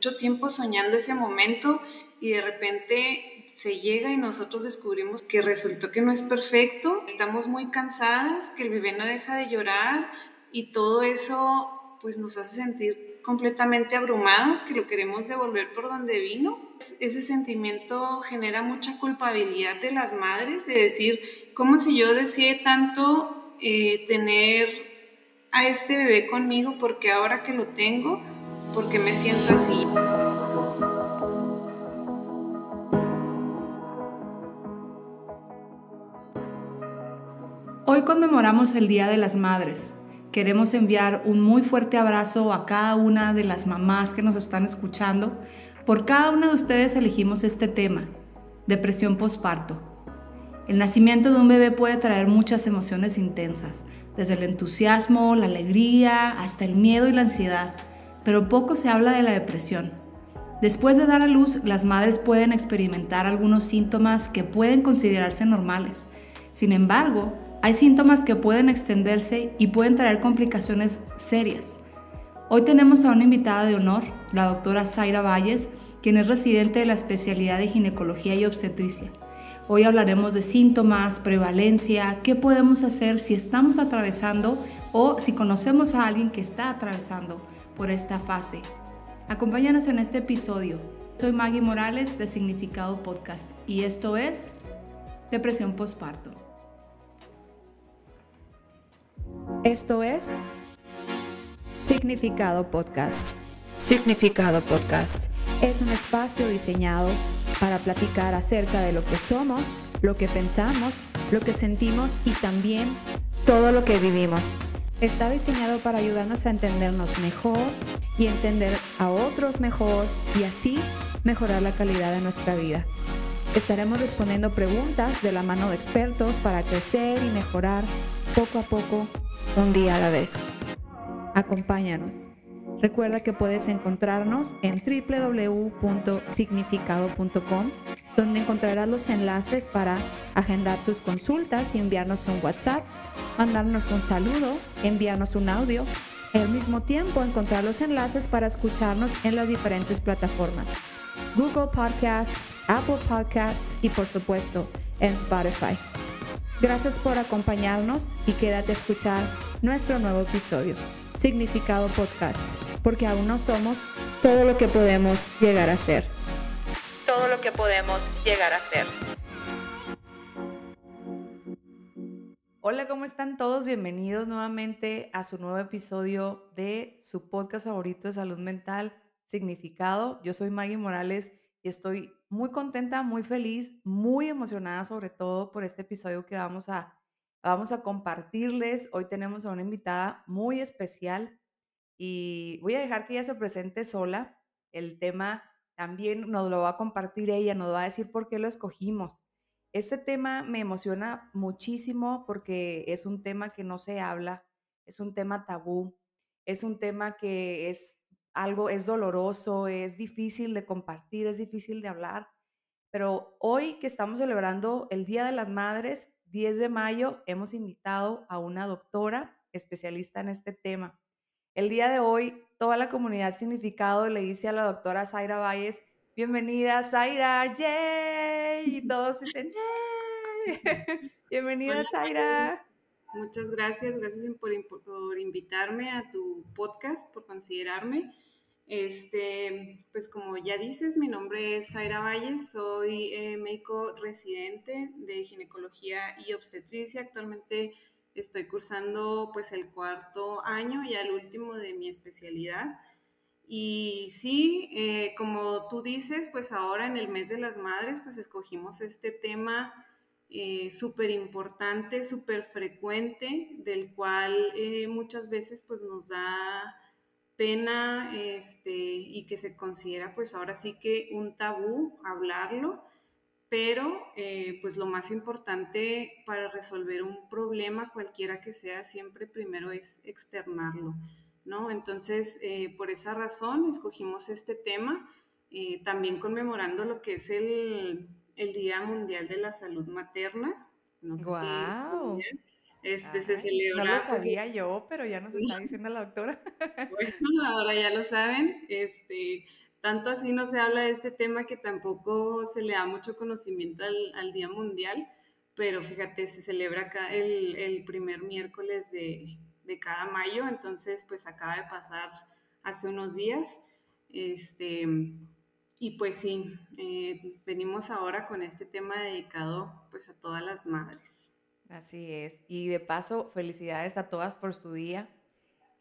mucho tiempo soñando ese momento y de repente se llega y nosotros descubrimos que resultó que no es perfecto, estamos muy cansadas, que el bebé no deja de llorar y todo eso pues nos hace sentir completamente abrumadas, que lo queremos devolver por donde vino. Ese sentimiento genera mucha culpabilidad de las madres, de decir, como si yo deseé tanto eh, tener a este bebé conmigo porque ahora que lo tengo, porque me siento así. Hoy conmemoramos el Día de las Madres. Queremos enviar un muy fuerte abrazo a cada una de las mamás que nos están escuchando. Por cada una de ustedes elegimos este tema, depresión postparto. El nacimiento de un bebé puede traer muchas emociones intensas, desde el entusiasmo, la alegría, hasta el miedo y la ansiedad, pero poco se habla de la depresión. Después de dar a luz, las madres pueden experimentar algunos síntomas que pueden considerarse normales. Sin embargo, hay síntomas que pueden extenderse y pueden traer complicaciones serias. Hoy tenemos a una invitada de honor, la doctora Zaira Valles, quien es residente de la especialidad de ginecología y obstetricia. Hoy hablaremos de síntomas, prevalencia, qué podemos hacer si estamos atravesando o si conocemos a alguien que está atravesando por esta fase. Acompáñanos en este episodio. Soy Maggie Morales de Significado Podcast y esto es Depresión Postparto. Esto es Significado Podcast. Significado Podcast es un espacio diseñado para platicar acerca de lo que somos, lo que pensamos, lo que sentimos y también todo lo que vivimos. Está diseñado para ayudarnos a entendernos mejor y entender a otros mejor y así mejorar la calidad de nuestra vida. Estaremos respondiendo preguntas de la mano de expertos para crecer y mejorar poco a poco, un día a la vez. Acompáñanos. Recuerda que puedes encontrarnos en www.significado.com, donde encontrarás los enlaces para agendar tus consultas y enviarnos un WhatsApp, mandarnos un saludo, enviarnos un audio. Al mismo tiempo, encontrar los enlaces para escucharnos en las diferentes plataformas. Google Podcasts, Apple Podcasts y por supuesto en Spotify. Gracias por acompañarnos y quédate a escuchar nuestro nuevo episodio, Significado Podcast porque aún no somos todo lo que podemos llegar a ser. Todo lo que podemos llegar a ser. Hola, ¿cómo están todos? Bienvenidos nuevamente a su nuevo episodio de su podcast favorito de salud mental, Significado. Yo soy Maggie Morales y estoy muy contenta, muy feliz, muy emocionada sobre todo por este episodio que vamos a, vamos a compartirles. Hoy tenemos a una invitada muy especial y voy a dejar que ella se presente sola. El tema también nos lo va a compartir ella, nos va a decir por qué lo escogimos. Este tema me emociona muchísimo porque es un tema que no se habla, es un tema tabú, es un tema que es algo, es doloroso, es difícil de compartir, es difícil de hablar. Pero hoy que estamos celebrando el Día de las Madres, 10 de mayo, hemos invitado a una doctora especialista en este tema. El día de hoy, toda la comunidad significado le dice a la doctora Zaira Valles, bienvenida Zaira, yay, y todos dicen, yay, bienvenida Zaira. Muchas gracias, gracias por, por, invitarme a tu podcast, por considerarme. Este, pues como ya dices, mi nombre es Zaira Valles, soy eh, médico residente de ginecología y obstetricia. Actualmente estoy cursando pues el cuarto año, y el último de mi especialidad. Y sí, eh, como tú dices, pues ahora en el mes de las madres, pues escogimos este tema eh, súper importante, súper frecuente, del cual eh, muchas veces pues nos da pena este, y que se considera pues ahora sí que un tabú hablarlo pero eh, pues lo más importante para resolver un problema, cualquiera que sea, siempre primero es externarlo, ¿no? Entonces, eh, por esa razón escogimos este tema, eh, también conmemorando lo que es el, Día Mundial de la Salud Materna. No wow. este, se celebra. No lo pues, sabía yo, pero ya nos está diciendo la doctora. bueno, ahora ya lo saben. Este, tanto así no se habla de este tema que tampoco se le da mucho conocimiento al, Día Mundial, pero fíjate, se celebra acá el, el primer miércoles de, de, cada mayo, entonces pues acaba de pasar hace unos días. Este, y pues sí, eh, venimos ahora con este tema dedicado pues a todas las madres. Así es. Y de paso, felicidades a todas por su día.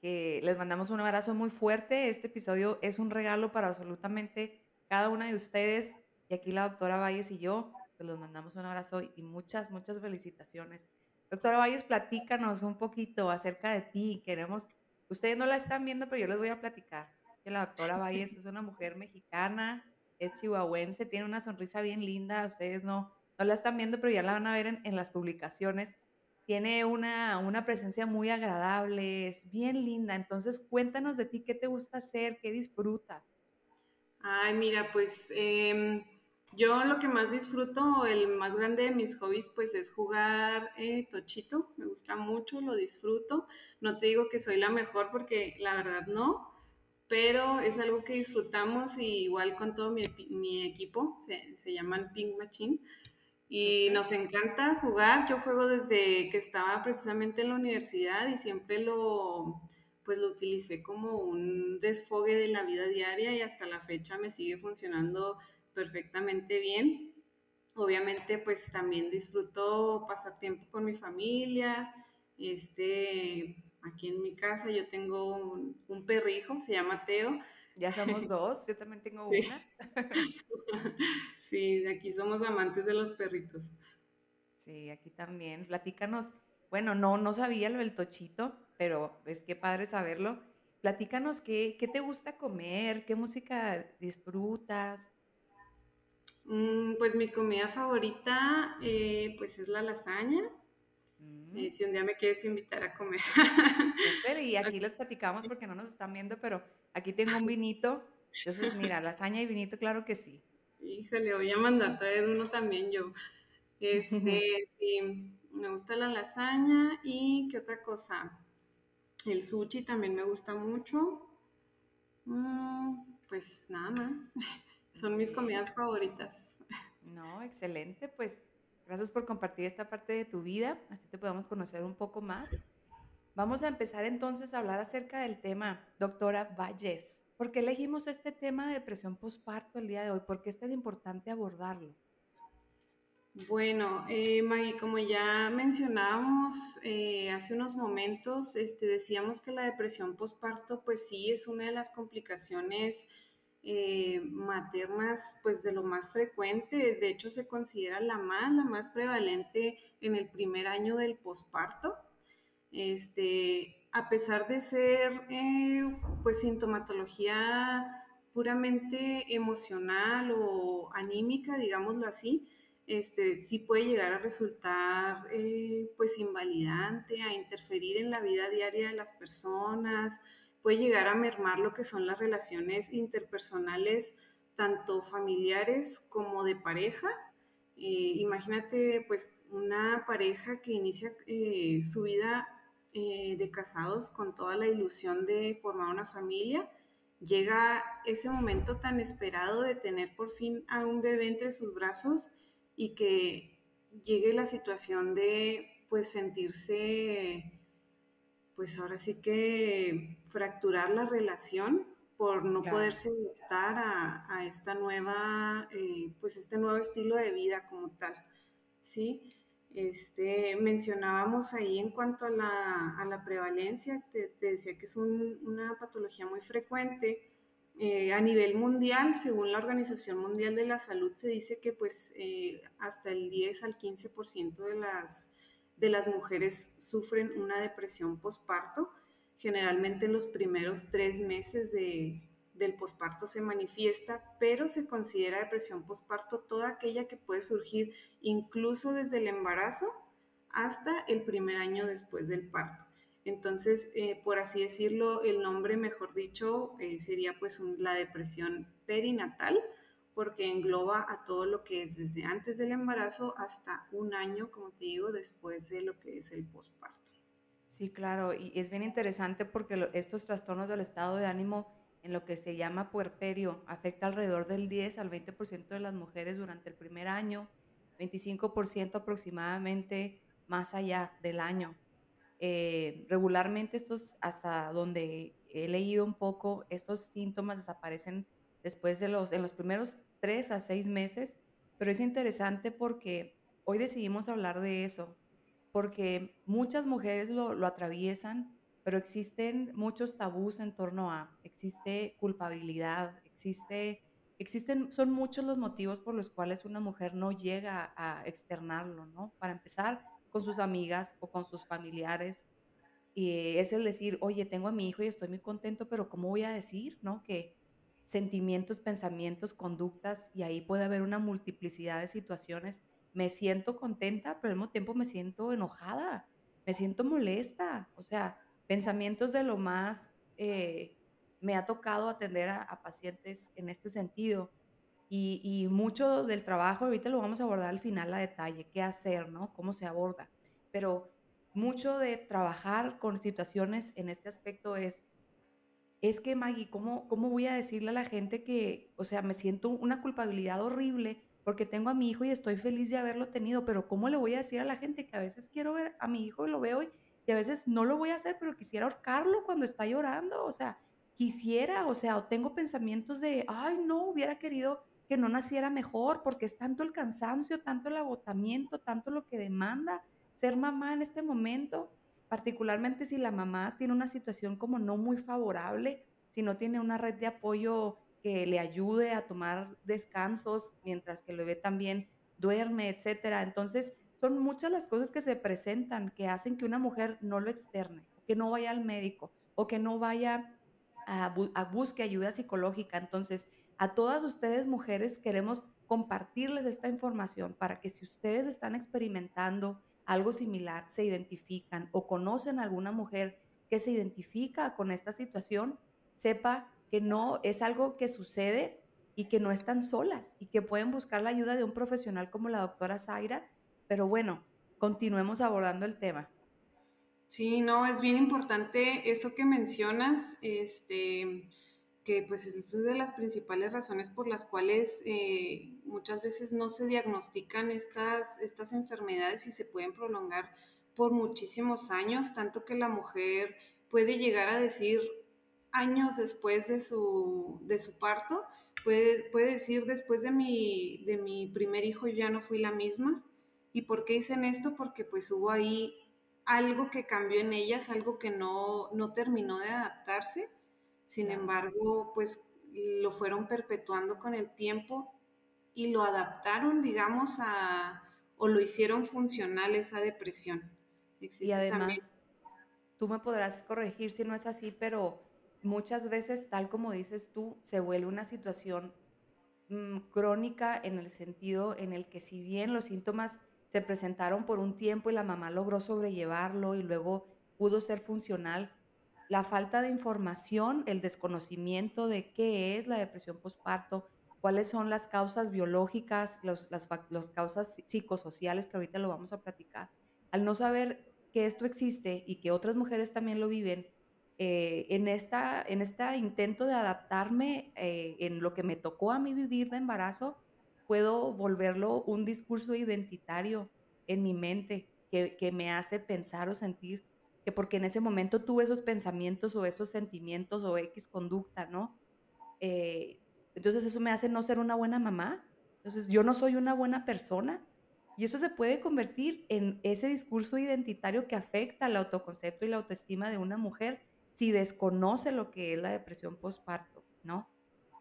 Que les mandamos un abrazo muy fuerte. Este episodio es un regalo para absolutamente cada una de ustedes. Y aquí la doctora Valles y yo, pues les mandamos un abrazo y muchas, muchas felicitaciones. Doctora Valles, platícanos un poquito acerca de ti. Queremos, ustedes no la están viendo, pero yo les voy a platicar que la doctora Valles es una mujer mexicana, es chihuahuense, tiene una sonrisa bien linda, ustedes no, no la están viendo, pero ya la van a ver en, en las publicaciones. Tiene una, una, presencia muy agradable, es bien linda. Entonces, cuéntanos de ti, ¿qué te gusta hacer? ¿Qué disfrutas? Ay, mira, pues eh, yo lo que más disfruto, el más grande de mis hobbies, pues es jugar eh, tochito. Me gusta mucho, lo disfruto. No te digo que soy la mejor porque la verdad no, pero es algo que disfrutamos y igual con todo mi, mi equipo, se, se, llaman Pink Machine, y nos encanta jugar. Yo juego desde que estaba precisamente en la universidad y siempre lo, pues lo utilicé como un desfogue de la vida diaria y hasta la fecha me sigue funcionando perfectamente bien. Obviamente pues también disfruto pasar tiempo con mi familia, este, aquí en mi casa yo tengo un, perrijo, se llama Teo. Ya somos dos, yo también tengo una. sí, aquí somos amantes de los perritos. Sí, aquí también. Platícanos, bueno, no, no sabía lo del tochito, pero es que padre saberlo. Platícanos qué, qué te gusta comer, qué música disfrutas. Mm, pues mi comida favorita, eh, pues es la lasaña. Eh, si un día me quieres invitar a comer. y aquí los platicamos porque no nos están viendo, pero aquí tengo un vinito. Entonces, mira, lasaña y vinito, claro que sí. Híjole, voy a mandar traer uno también yo. Este, sí, me gusta la lasaña y qué otra cosa. El sushi también me gusta mucho. Mm, pues nada más. Son mis comidas favoritas. No, excelente. Pues Gracias por compartir esta parte de tu vida, así te podemos conocer un poco más. Vamos a empezar entonces a hablar acerca del tema, doctora Valles. ¿Por qué elegimos este tema de depresión postparto el día de hoy? ¿Por qué es tan importante abordarlo? Bueno, eh, Maggie, como ya mencionábamos eh, hace unos momentos, este, decíamos que la depresión postparto, pues sí, es una de las complicaciones eh, maternas, pues de lo más frecuente, de hecho se considera la más, la más prevalente en el primer año del posparto. Este, a pesar de ser eh, pues sintomatología puramente emocional o anímica, digámoslo así, este, sí puede llegar a resultar eh, pues invalidante, a interferir en la vida diaria de las personas, puede llegar a mermar lo que son las relaciones interpersonales, tanto familiares como de pareja. Eh, imagínate pues una pareja que inicia su vida eh, de casados con toda la ilusión de formar una familia, llega ese momento tan esperado de tener por fin a un bebé entre sus brazos y que llegue la situación de pues sentirse pues ahora sí que fracturar la relación por no poderse adaptar a, esta nueva, eh, pues este nuevo estilo de vida como tal, ¿sí? Este, mencionábamos ahí en cuanto a la, prevalencia, te, decía que es una patología muy frecuente. Eh, a nivel mundial, según la Organización Mundial de la Salud, se dice que pues eh, hasta el 10 al 15% de las de las mujeres sufren una depresión posparto. Generalmente en los primeros tres meses del posparto se manifiesta, pero se considera depresión posparto toda aquella que puede surgir incluso desde el embarazo hasta el primer año después del parto. Entonces, eh, por así decirlo, el nombre, mejor dicho, eh, sería pues la depresión perinatal porque engloba a todo lo que es desde antes del embarazo hasta un año, como te digo, después de lo que es el posparto. Sí, claro, y es bien interesante porque estos trastornos del estado de ánimo en lo que se llama puerperio. Afecta alrededor del 10 al 20% de las mujeres durante el primer año, 25% aproximadamente más allá del año. Eh, regularmente estos, hasta donde he leído un poco, estos síntomas desaparecen después de los, en los primeros tres a seis meses, pero es interesante porque hoy decidimos hablar de eso, porque muchas mujeres lo atraviesan, pero existen muchos tabús en torno a, existe culpabilidad, existe, existen, son muchos los motivos por los cuales una mujer no llega a externarlo, ¿no? Para empezar, con sus amigas o con sus familiares, y es el decir, oye, tengo a mi hijo y estoy muy contento, pero ¿cómo voy a decir, no? Que sentimientos, pensamientos, conductas, y ahí puede haber una multiplicidad de situaciones. Me siento contenta, pero al mismo tiempo me siento enojada, me siento molesta, o sea, pensamientos de lo más, eh, me ha tocado atender a, pacientes en este sentido. Y, mucho del trabajo, ahorita lo vamos a abordar al final a detalle, qué hacer, ¿no? Cómo se aborda. Pero mucho de trabajar con situaciones en este aspecto es es que Maggie, ¿cómo, ¿cómo voy a decirle a la gente que, o sea, me siento una culpabilidad horrible porque tengo a mi hijo y estoy feliz de haberlo tenido, pero ¿cómo le voy a decir a la gente que a veces quiero ver a mi hijo y lo veo y, a veces no lo voy a hacer, pero quisiera ahorcarlo cuando está llorando? O sea, quisiera, o sea, o tengo pensamientos de, ay, no, hubiera querido que no naciera mejor porque es tanto el cansancio, tanto el agotamiento, tanto lo que demanda ser mamá en este momento particularmente si la mamá tiene una situación como no muy favorable, si no tiene una red de apoyo que le ayude a tomar descansos mientras que el bebé también duerme, etcétera. Entonces, son muchas las cosas que se presentan que hacen que una mujer no lo externe, que no vaya al médico o que no vaya a, a busque ayuda psicológica. Entonces, a todas ustedes mujeres queremos compartirles esta información para que si ustedes están experimentando algo similar, se identifican o conocen a alguna mujer que se identifica con esta situación, sepa que no es algo que sucede y que no están solas y que pueden buscar la ayuda de un profesional como la doctora Zaira. Pero bueno, continuemos abordando el tema. Sí, no, es bien importante eso que mencionas, este, que pues es una de las principales razones por las cuales eh, muchas veces no se diagnostican estas, estas enfermedades y se pueden prolongar por muchísimos años, tanto que la mujer puede llegar a decir años después de su, de su parto, puede, puede decir después de mi, de mi primer hijo ya no fui la misma. ¿Y por qué dicen esto? Porque pues hubo ahí algo que cambió en ellas, algo que no, no terminó de adaptarse sin embargo, pues lo fueron perpetuando con el tiempo y lo adaptaron, digamos, a, o lo hicieron funcional esa depresión. y además, tú me podrás corregir si no es así, pero muchas veces, tal como dices tú, se vuelve una situación mm, crónica en el sentido en el que si bien los síntomas se presentaron por un tiempo y la mamá logró sobrellevarlo y luego pudo ser funcional, la falta de información, el desconocimiento de qué es la depresión postparto, cuáles son las causas biológicas, las, causas psicosociales, que ahorita lo vamos a platicar. Al no saber que esto existe y que otras mujeres también lo viven, eh, en, esta, en este intento de adaptarme eh, en lo que me tocó a mí vivir de embarazo, puedo volverlo un discurso identitario en mi mente que, que me hace pensar o sentir porque en ese momento tuve esos pensamientos o esos sentimientos o X conducta, ¿no? Eh, entonces eso me hace no ser una buena mamá. Entonces yo no soy una buena persona. Y eso se puede convertir en ese discurso identitario que afecta al autoconcepto y la autoestima de una mujer si desconoce lo que es la depresión postparto, ¿no?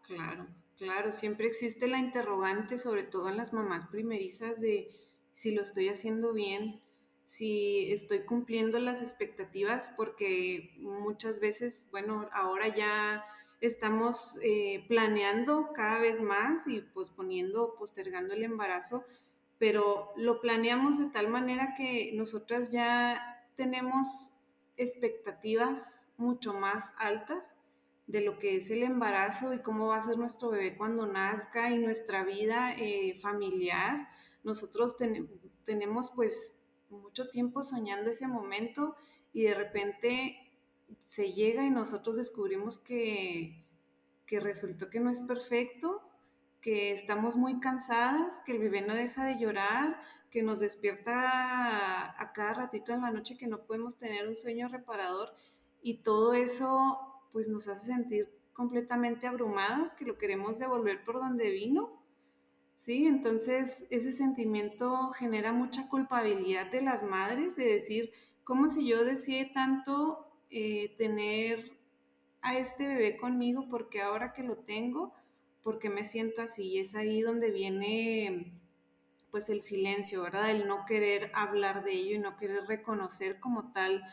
Claro, claro. Siempre existe la interrogante, sobre todo en las mamás primerizas, de si lo estoy haciendo bien, si estoy cumpliendo las expectativas, porque muchas veces, bueno, ahora ya estamos eh, planeando cada vez más y posponiendo, postergando el embarazo, pero lo planeamos de tal manera que nosotras ya tenemos expectativas mucho más altas de lo que es el embarazo y cómo va a ser nuestro bebé cuando nazca y nuestra vida eh, familiar. Nosotros tenemos pues mucho tiempo soñando ese momento y de repente se llega y nosotros descubrimos que que resultó que no es perfecto, que estamos muy cansadas, que el bebé no deja de llorar, que nos despierta a cada ratito en la noche, que no podemos tener un sueño reparador y todo eso pues nos hace sentir completamente abrumadas, que lo queremos devolver por donde vino. Sí, entonces ese sentimiento genera mucha culpabilidad de las madres de decir, ¿cómo si yo deseé tanto eh, tener a este bebé conmigo porque ahora que lo tengo, porque me siento así? Y es ahí donde viene pues el silencio, ¿verdad? El no querer hablar de ello y no querer reconocer como tal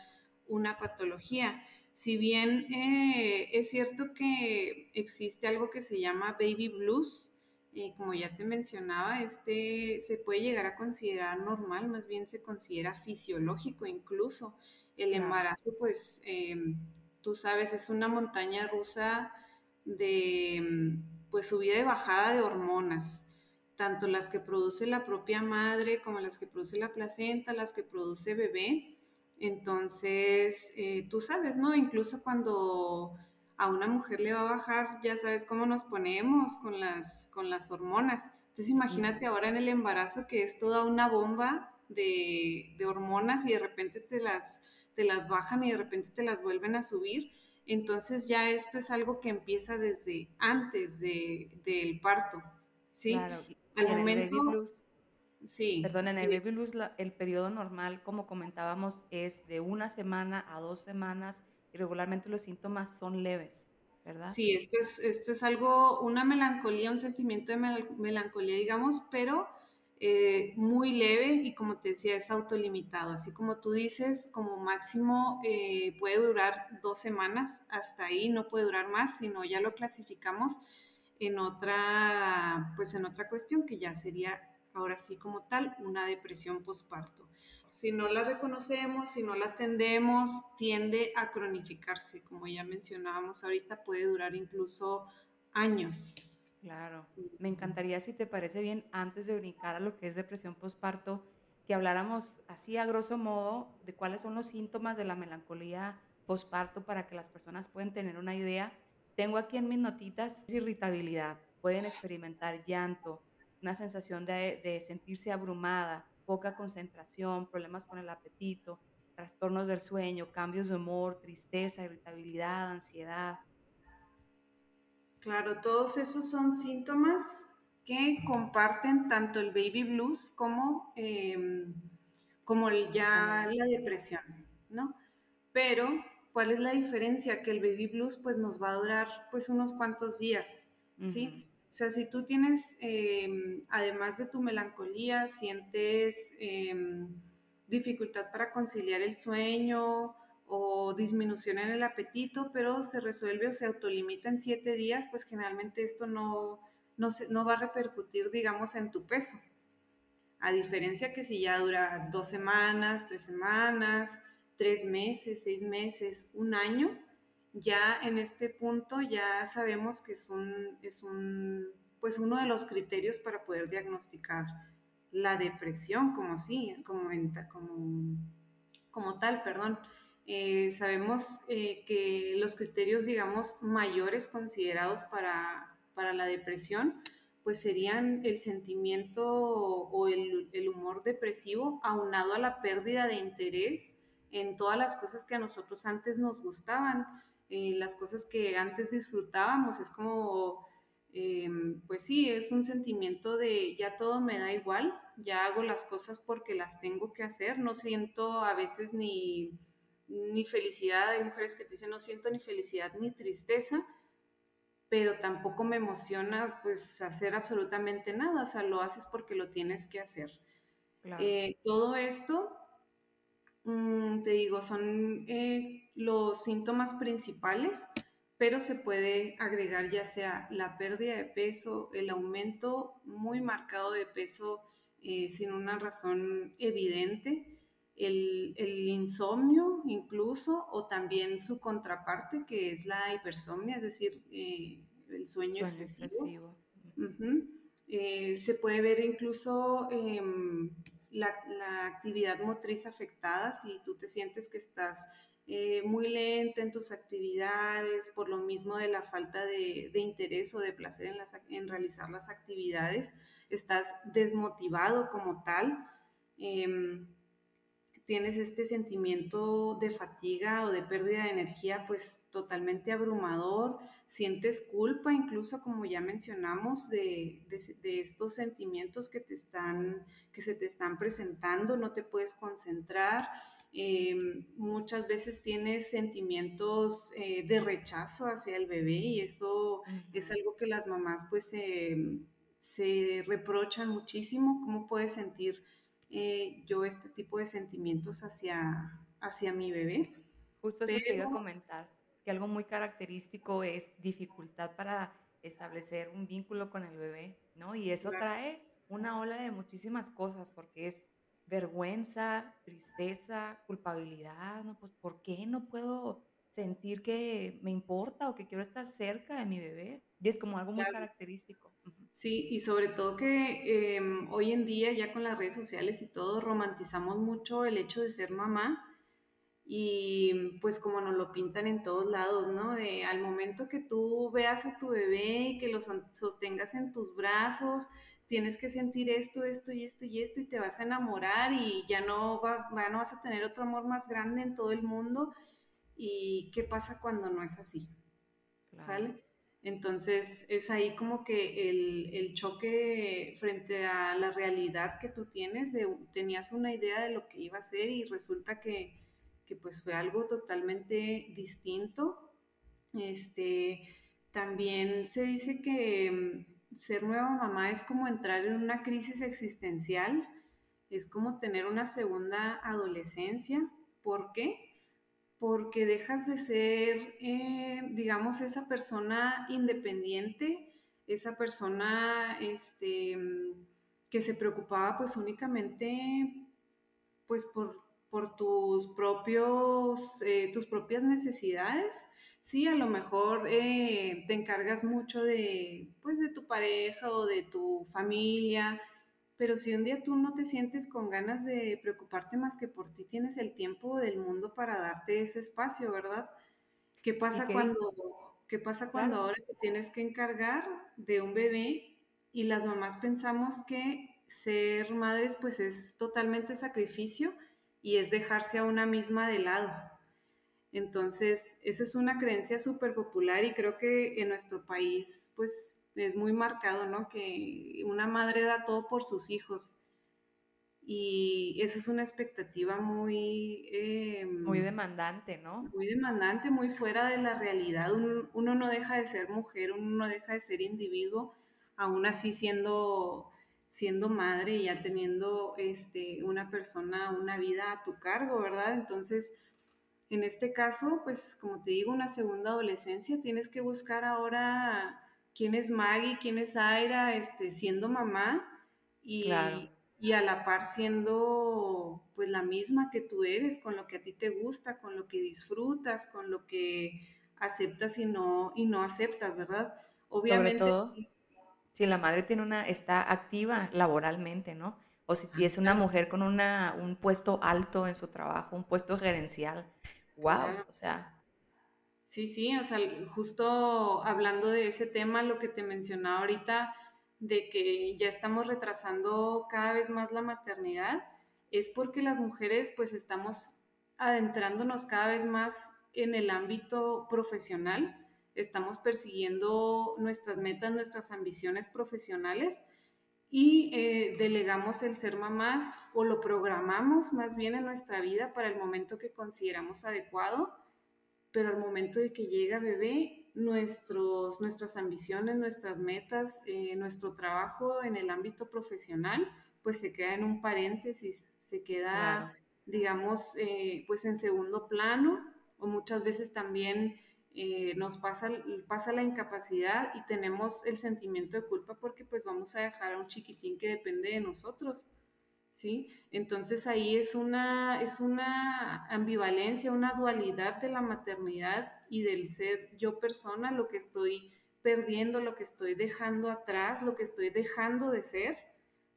una patología. Si bien eh, es cierto que existe algo que se llama baby blues, eh, como ya te mencionaba, este se puede llegar a considerar normal, más bien se considera fisiológico incluso. El embarazo, pues, em, tú sabes, es una montaña rusa de, pues, subida y bajada de hormonas tanto las que produce la propia madre como las que produce la placenta, las que produce bebé. Entonces, eh, tú sabes, ¿no? Incluso cuando a una mujer le va a bajar, ya sabes cómo nos ponemos con las, con las hormonas. Entonces, imagínate ahora en el embarazo que es toda una bomba de, hormonas y de repente te las, te las bajan y de repente te las vuelven a subir. Entonces ya esto es algo que empieza desde antes del parto, ¿sí? Claro el baby blues, sí, perdón, en el baby blues el periodo normal, como comentábamos, es de una semana a dos semanas y regularmente los síntomas son leves, ¿verdad? Sí, esto es, esto es algo, una melancolía, un sentimiento de melancolía, digamos, pero eh, muy leve y como te decía, es autolimitado. Así como tú dices, como máximo eh, puede durar dos semanas, hasta ahí no puede durar más, sino ya lo clasificamos en otra, pues en otra cuestión que ya sería ahora sí como tal una depresión postparto. Si no la reconocemos, si no la atendemos, tiende a cronificarse, como ya mencionábamos ahorita, puede durar incluso años. Claro, me encantaría si te parece bien, antes de brincar a lo que es depresión postparto, que habláramos así a grosso modo de cuáles son los síntomas de la melancolía postparto para que las personas puedan tener una idea tengo aquí en mis notitas irritabilidad, pueden experimentar llanto, una sensación de, sentirse abrumada, poca concentración, problemas con el apetito, trastornos del sueño, cambios de humor, tristeza, irritabilidad, ansiedad. Claro, todos esos son síntomas que comparten tanto el baby blues como, em, como ya la depresión, ¿no? Pero ¿Cuál es la diferencia? Que el baby blues pues nos va a durar pues unos cuantos días, ¿sí? O sea, si tú tienes, em, además de tu melancolía, sientes em, dificultad para conciliar el sueño o disminución en el apetito, pero se resuelve o se autolimita en siete días, pues generalmente esto no, no, no va a repercutir, digamos, en tu peso. A diferencia que si ya dura dos semanas, tres semanas, tres meses, seis meses, un año, ya en este punto ya sabemos que es un, es un, pues uno de los criterios para poder diagnosticar la depresión como sí, como, como, como tal, perdón. Eh, sabemos eh, que los criterios, digamos, mayores considerados para, para la depresión, pues serían el sentimiento o el, el humor depresivo aunado a la pérdida de interés en todas las cosas que a nosotros antes nos gustaban, eh, las cosas que antes disfrutábamos. Es como, em, pues sí, es un sentimiento de ya todo me da igual, ya hago las cosas porque las tengo que hacer, no siento a veces ni, ni felicidad, hay mujeres que te dicen no siento ni felicidad ni tristeza, pero tampoco me emociona pues hacer absolutamente nada, o sea, lo haces porque lo tienes que hacer. Eh, todo esto Mm, te digo, son eh, los síntomas principales, pero se puede agregar ya sea la pérdida de peso, el aumento muy marcado de peso eh, sin una razón evidente, el, insomnio incluso, o también su contraparte, que es la hipersomnia, es decir, eh, el sueño, excesivo. se puede ver incluso em, la, actividad motriz afectada, si tú te sientes que estás eh, muy lenta en tus actividades, por lo mismo de la falta de, interés o de placer en, las, en, realizar las actividades, estás desmotivado como tal, em, tienes este sentimiento de fatiga o de pérdida de energía pues totalmente abrumador, sientes culpa incluso como ya mencionamos de, de, estos sentimientos que, te están, que se te están presentando, no te puedes concentrar, Em, muchas veces tienes sentimientos eh, de rechazo hacia el bebé y eso es algo que las mamás pues se reprochan muchísimo. ¿Cómo puedes sentir eh, yo este tipo de sentimientos hacia, hacia mi bebé? Justo eso te iba a comentar, que algo muy característico es dificultad para establecer un vínculo con el bebé, ¿no? Y eso trae una ola de muchísimas cosas porque es vergüenza, tristeza, culpabilidad, ¿no? Pues ¿por qué no puedo sentir que me importa o que quiero estar cerca de mi bebé? Y es como algo muy característico. Sí, y sobre todo que em, hoy en día ya con las redes sociales y todo romantizamos mucho el hecho de ser mamá y pues como nos lo pintan en todos lados, ¿no? De al momento que tú veas a tu bebé y que lo sostengas en tus brazos, tienes que sentir esto, esto y esto y esto y te vas a enamorar y ya no, va, no vas a tener otro amor más grande en todo el mundo. ¿Y qué pasa cuando no es así? ¿Sale? Entonces es ahí como que el, el, choque frente a la realidad que tú tienes, de, tenías una idea de lo que iba a ser y resulta que, que pues fue algo totalmente distinto. Este, también se dice que ser nueva mamá es como entrar en una crisis existencial, es como tener una segunda adolescencia. ¿Por qué? Porque dejas de ser, eh, digamos, esa persona independiente, esa persona este, que se preocupaba pues únicamente pues por, tus, propios, eh, tus propias necesidades sí, a lo mejor eh, te encargas mucho de, pues, de tu pareja o de tu familia, pero si un día tú no te sientes con ganas de preocuparte más que por ti, tienes el tiempo del mundo para darte ese espacio, ¿verdad? ¿Qué pasa cuando, qué pasa cuando ahora te tienes que encargar de un bebé y las mamás pensamos que ser madres pues es totalmente sacrificio y es dejarse a una misma de lado? Entonces, esa es una creencia súper popular y creo que en nuestro país, pues, es muy marcado, ¿no? Que una madre da todo por sus hijos. Y esa es una expectativa muy... Em, muy demandante, ¿no? Muy demandante, muy fuera de la realidad. Uno, uno, no deja de ser mujer, uno no deja de ser individuo, aún así siendo, siendo madre y ya teniendo este, una persona, una vida a tu cargo, ¿verdad? Entonces en este caso, pues como te digo, una segunda adolescencia, tienes que buscar ahora quién es Maggie, quién es Aira, este, siendo mamá y, y a la par siendo pues la misma que tú eres, con lo que a ti te gusta, con lo que disfrutas, con lo que aceptas y no, y no aceptas, ¿verdad? Obviamente. Sobre todo, si la madre tiene una, está activa laboralmente, ¿no? O si es una mujer con una, un puesto alto en su trabajo, un puesto gerencial wow, o sea. Sí, sí, o sea, justo hablando de ese tema, lo que te mencionaba ahorita, de que ya estamos retrasando cada vez más la maternidad, es porque las mujeres pues estamos adentrándonos cada vez más en el ámbito profesional, estamos persiguiendo nuestras metas, nuestras ambiciones profesionales y eh, delegamos el ser mamás o lo programamos más bien en nuestra vida para el momento que consideramos adecuado, pero al momento de que llega bebé, nuestros, nuestras ambiciones, nuestras metas, eh, nuestro trabajo en el ámbito profesional, pues se queda en un paréntesis, se queda, digamos, eh, pues en segundo plano o muchas veces también eh, nos pasa, pasa la incapacidad y tenemos el sentimiento de culpa porque pues vamos a dejar a un chiquitín que depende de nosotros, ¿sí? Entonces ahí es una, es una ambivalencia, una dualidad de la maternidad y del ser yo persona, lo que estoy perdiendo, lo que estoy dejando atrás, lo que estoy dejando de ser,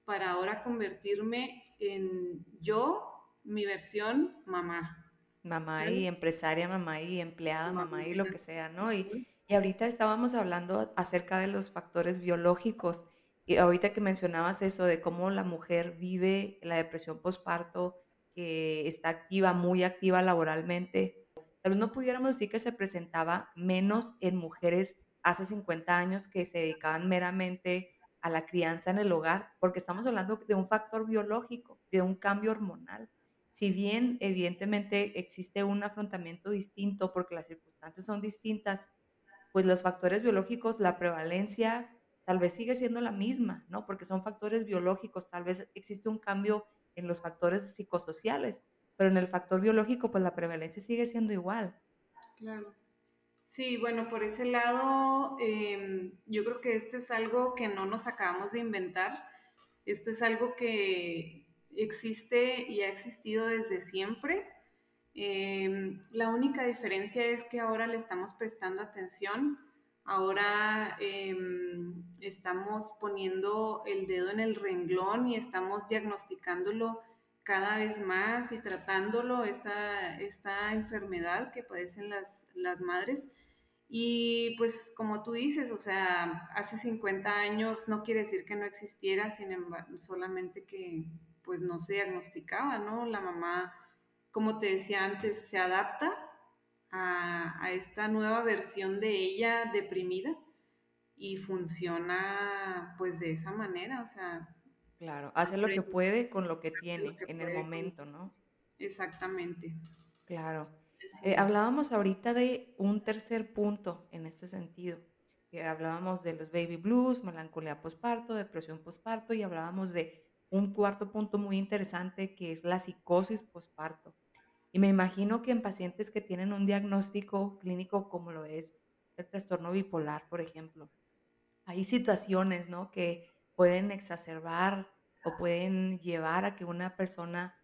para ahora convertirme en yo, mi versión mamá. Mamá y empresaria, mamá y empleada, mamá y lo que sea, ¿no? Y, y ahorita estábamos hablando acerca de los factores biológicos. Y ahorita que mencionabas eso de cómo la mujer vive la depresión postparto, que está activa, muy activa laboralmente, tal vez no pudiéramos decir que se presentaba menos en mujeres hace 50 años que se dedicaban meramente a la crianza en el hogar, porque estamos hablando de un factor biológico, de un cambio hormonal. Si bien evidentemente existe un afrontamiento distinto porque las circunstancias son distintas, pues los factores biológicos, la prevalencia tal vez sigue siendo la misma, ¿no? Porque son factores biológicos, tal vez existe un cambio en los factores psicosociales, pero en el factor biológico, pues la prevalencia sigue siendo igual. Claro. Sí, bueno, por ese lado, em, yo creo que esto es algo que no nos acabamos de inventar. Esto es algo que existe y ha existido desde siempre. Em, la única diferencia es que ahora le estamos prestando atención, ahora em, estamos poniendo el dedo en el renglón y estamos diagnosticándolo cada vez más y tratándolo, esta, esta enfermedad que padecen las, las madres. Y pues como tú dices, o sea, hace 50 años no quiere decir que no existiera, sin embargo, solamente que pues no se diagnosticaba, ¿no? La mamá, como te decía antes, se adapta a, a esta nueva versión de ella deprimida y funciona pues de esa manera, o sea, Claro, hace lo que puede con lo que tiene en el momento, ¿no? Exactamente. Claro. Eh, hablábamos ahorita de un tercer punto en este sentido. Que hablábamos de los baby blues, melancolía posparto, depresión posparto y hablábamos de un cuarto punto muy interesante que es la psicosis posparto. Y me imagino que en pacientes que tienen un diagnóstico clínico como lo es el trastorno bipolar, por ejemplo, hay situaciones, ¿no? Que pueden exacerbar o pueden llevar a que una persona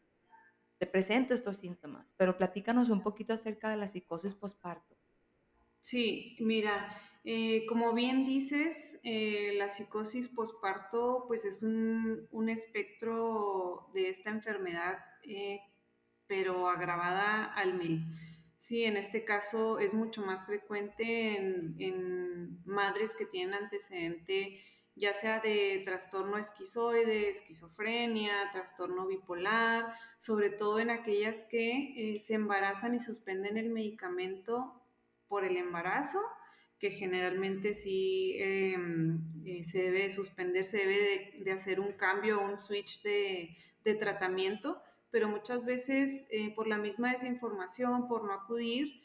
te presente estos síntomas. Pero platícanos un poquito acerca de la psicosis postparto. Sí, mira, eh, como bien dices, eh, la psicosis postparto pues es un, un, espectro de esta enfermedad, eh, pero agravada al mil. Sí, en este caso es mucho más frecuente en, en madres que tienen antecedente ya sea de trastorno esquizoide, esquizofrenia, trastorno bipolar, sobre todo en aquellas que se embarazan y suspenden el medicamento por el embarazo, que generalmente sí em, eh, se debe suspender, se debe de, hacer un cambio un switch de, tratamiento, pero muchas veces eh, por la misma desinformación, por no acudir,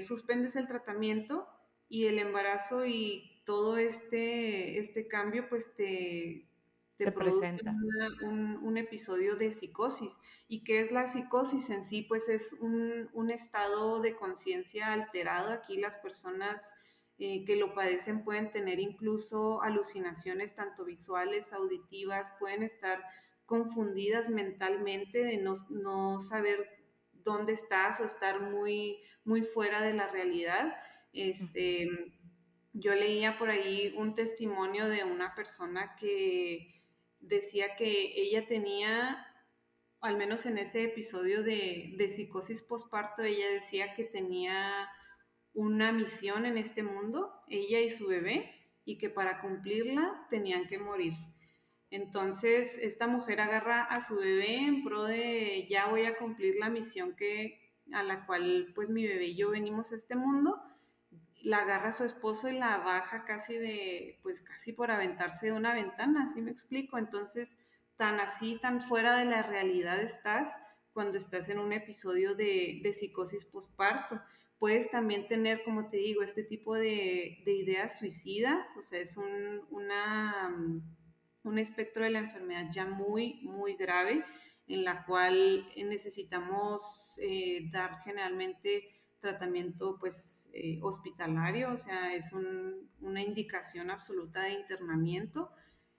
suspendes el tratamiento y el embarazo y todo este, este cambio pues te, te presenta un, un, episodio de psicosis. ¿Y qué es la psicosis en sí? Pues es un, un estado de conciencia alterado. Aquí las personas eh, que lo padecen pueden tener incluso alucinaciones tanto visuales, auditivas, pueden estar confundidas mentalmente de no, no saber dónde estás o estar muy, muy fuera de la realidad. Este, yo leía por ahí un testimonio de una persona que decía que ella tenía, al menos en ese episodio de, psicosis posparto, ella decía que tenía una misión en este mundo, ella y su bebé, y que para cumplirla tenían que morir. Entonces, esta mujer agarra a su bebé en pro de ya voy a cumplir la misión que a la cual pues mi bebé y yo venimos a este mundo la agarra a su esposo y la baja casi de, pues casi por aventarse de una ventana, así me explico. Entonces, tan así, tan fuera de la realidad estás cuando estás en un episodio de, de psicosis posparto. Puedes también tener, como te digo, este tipo de, de ideas suicidas, o sea, es un, una, un espectro de la enfermedad ya muy, muy grave, en la cual necesitamos eh, dar generalmente tratamiento pues eh, hospitalario, o sea, es una indicación absoluta de internamiento,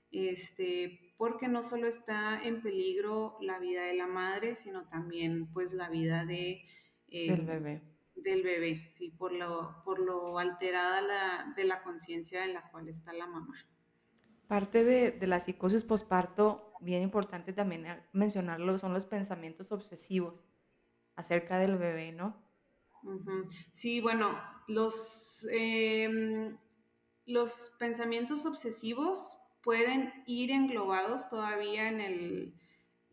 este, porque no solo está en peligro la vida de la madre, sino también pues la vida de, eh, del bebé. Del bebé, sí, por lo, por lo alterada la, de la conciencia en la cual está la mamá. Parte de, de la psicosis posparto, bien importante también mencionarlo, son los pensamientos obsesivos acerca del bebé, ¿no? Sí, bueno, los, em, los pensamientos obsesivos pueden ir englobados todavía en el,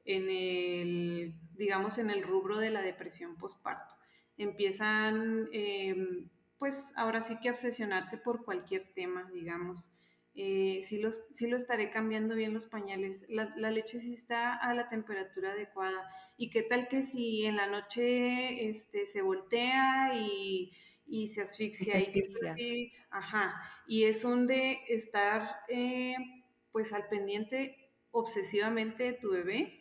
en el, digamos, en el rubro de la depresión postparto. Empiezan, em, pues ahora sí que obsesionarse por cualquier tema, digamos. Eh, sí, los, sí lo estaré cambiando bien los pañales. La, la, leche sí está a la temperatura adecuada. ¿Y qué tal que si en la noche este, se voltea y, y se asfixia? Y se asfixia. Y, ajá. Y es donde estar eh, pues al pendiente obsesivamente de tu bebé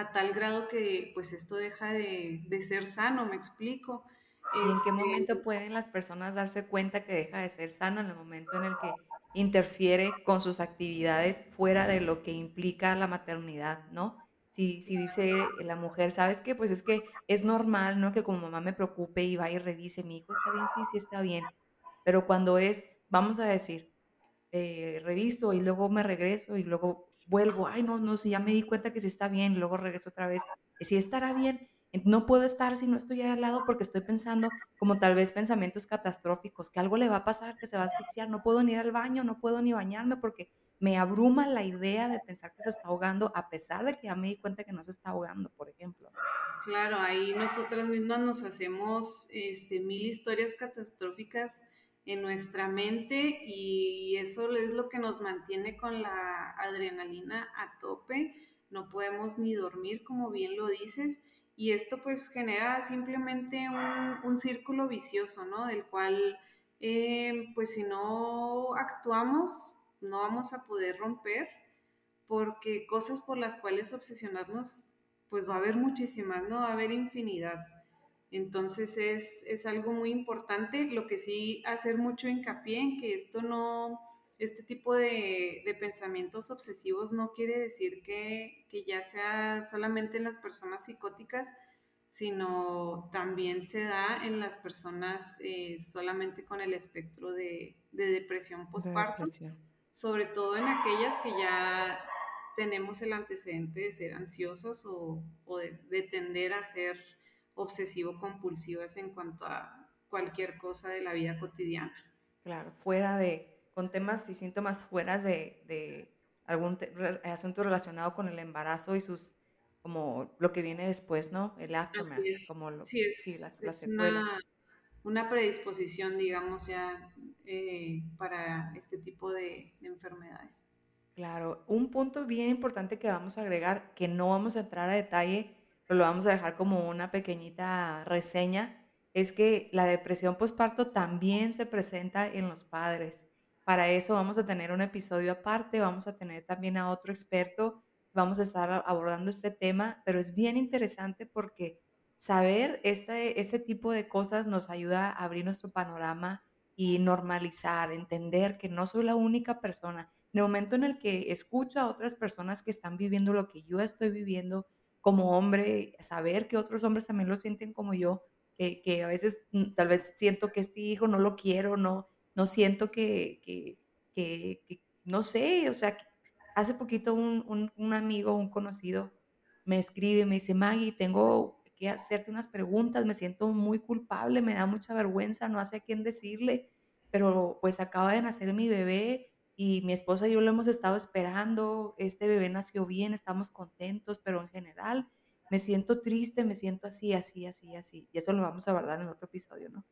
a tal grado que pues esto deja de, de ser sano, me explico. ¿Y en qué momento este pueden las personas darse cuenta que deja de ser sano? En el momento en el que interfiere con sus actividades fuera de lo que implica la maternidad, ¿no? Si, si dice la mujer, ¿sabes qué? Pues es que es normal, ¿no? Que como mamá me preocupe y vaya y revise, mi hijo está bien, sí, sí está bien. Pero cuando es, vamos a decir, eh, reviso y luego me regreso y luego vuelvo, ay, no, no, si ya me di cuenta que sí está bien, luego regreso otra vez, que sí estará bien, no puedo estar si no estoy al lado porque estoy pensando como tal vez pensamientos catastróficos, que algo le va a pasar, que se va a asfixiar, no puedo ni ir al baño, no puedo ni bañarme porque me abruma la idea de pensar que se está ahogando a pesar de que ya me di cuenta que no se está ahogando, por ejemplo. Claro, ahí nosotras mismas nos hacemos este, mil historias catastróficas en nuestra mente y eso es lo que nos mantiene con la adrenalina a tope. No podemos ni dormir, como bien lo dices y esto pues genera simplemente un, círculo vicioso, ¿no? Del cual eh, pues si no actuamos no vamos a poder romper porque cosas por las cuales obsesionarnos pues va a haber muchísimas, ¿no? Va a haber infinidad. Entonces es, es algo muy importante, lo que sí hacer mucho hincapié en que esto no, este tipo de, pensamientos obsesivos no quiere decir que, ya sea solamente en las personas psicóticas, sino también se da en las personas eh, solamente con el espectro de, depresión postparto, sobre todo en aquellas que ya tenemos el antecedente de ser ansiosas o, de tender a ser obsesivo-compulsivas en cuanto a cualquier cosa de la vida cotidiana. Claro, fuera de, con temas y síntomas fuera de, de algún asunto relacionado con el embarazo y sus, como lo que viene después, ¿no? El aftermath, como lo, sí, es, sí, las, es una, una, predisposición, digamos, ya eh, para este tipo de, de enfermedades. Claro, un punto bien importante que vamos a agregar, que no vamos a entrar a detalle, lo vamos a dejar como una pequeñita reseña, es que la depresión postparto también se presenta en los padres. Para eso vamos a tener un episodio aparte, vamos a tener también a otro experto, vamos a estar abordando este tema, pero es bien interesante porque saber este, este tipo de cosas nos ayuda a abrir nuestro panorama y normalizar, entender que no soy la única persona. En el momento en el que escucho a otras personas que están viviendo lo que yo estoy viviendo como hombre, saber que otros hombres también lo sienten como yo, que, que a veces mm, tal vez siento que este hijo no lo quiero, no, no siento que, que, que, no sé, o sea, hace poquito un, un, un, amigo, un conocido, me escribe, me dice, Maggie, tengo que hacerte unas preguntas, me siento muy culpable, me da mucha vergüenza, no sé a quién decirle, pero pues acaba de nacer mi bebé y mi esposa y yo lo hemos estado esperando, este bebé nació bien, estamos contentos, pero en general me siento triste, me siento así, así, así, así. Y eso lo vamos a abordar en otro episodio, ¿no?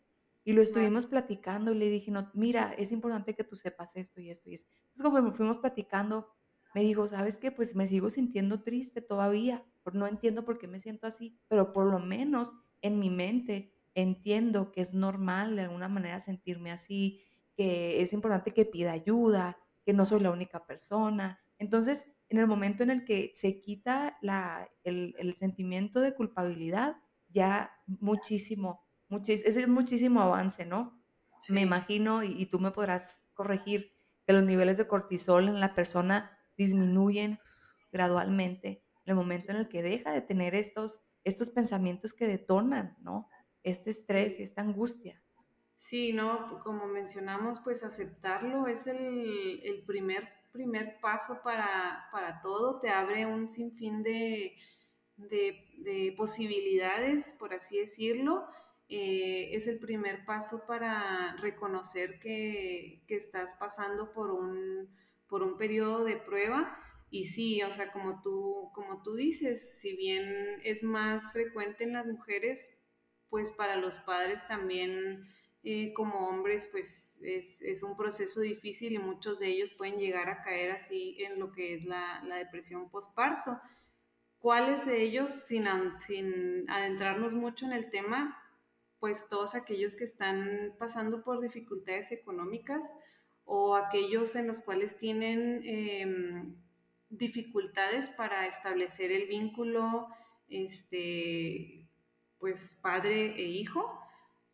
Y lo estuvimos platicando y le dije, no, mira, es importante que tú sepas esto y esto y esto. Entonces, como fuimos platicando, me dijo, ¿sabes qué? Pues me sigo sintiendo triste todavía. No entiendo por qué me siento así, pero por lo menos en mi mente entiendo que es normal de alguna manera sentirme así, que es importante que pida ayuda, que no soy la única persona. Entonces, en el momento en el que se quita la, el, el sentimiento de culpabilidad, ya muchísimo ese es muchísimo avance, ¿no? Me imagino, y, tú me podrás corregir, que los niveles de cortisol en la persona disminuyen gradualmente en el momento en el que deja de tener estos, estos pensamientos que detonan, ¿no? Este estrés y esta angustia. Sí, ¿no? Como mencionamos, pues aceptarlo es el, el primer, primer paso para, para todo, te abre un sinfín de, de, posibilidades, por así decirlo, eh, es el primer paso para reconocer que, estás pasando por un, por un periodo de prueba. Y sí, o sea, como tú, como tú dices, si bien es más frecuente en las mujeres, pues para los padres también eh, como hombres, pues es, un proceso difícil y muchos de ellos pueden llegar a caer así en lo que es la, depresión postparto. ¿Cuáles de ellos, sin, sin adentrarnos mucho en el tema, pues todos aquellos que están pasando por dificultades económicas o aquellos en los cuales tienen em, dificultades para establecer el vínculo, este, pues padre e hijo,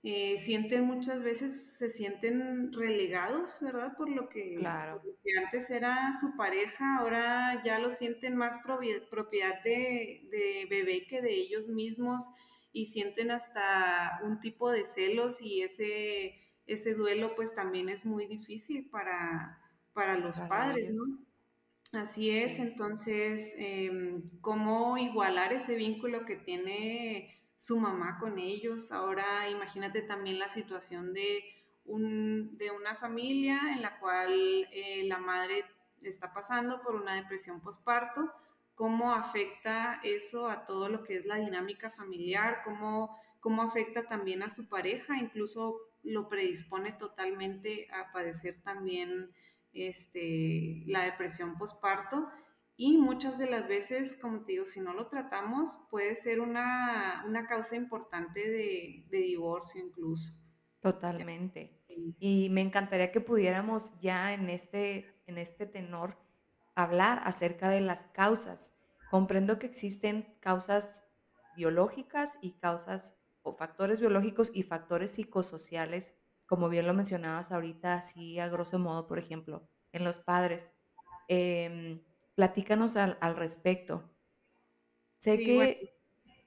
eh, sienten muchas veces, se sienten relegados, ¿verdad? Por lo, que, antes era su pareja, ahora ya lo sienten más propiedad de, bebé que de ellos mismos y sienten hasta un tipo de celos y ese, ese duelo pues también es muy difícil para, para los padres, ¿no? Así es, entonces, em, ¿cómo igualar ese vínculo que tiene su mamá con ellos. Ahora imagínate también la situación de, un, de una familia en la cual eh, la madre está pasando por una depresión postparto, cómo afecta eso a todo lo que es la dinámica familiar, cómo, cómo afecta también a su pareja, incluso lo predispone totalmente a padecer también este, la depresión postparto y muchas de las veces, como te digo, si no lo tratamos, puede ser una, causa importante de, divorcio incluso. Totalmente. Y me encantaría que pudiéramos ya en este, en este tenor hablar acerca de las causas. Comprendo que existen causas biológicas y causas o factores biológicos y factores psicosociales, como bien lo mencionabas ahorita, así a grosso modo, por ejemplo, en los padres. Em, Platícanos al, respecto. Sé que,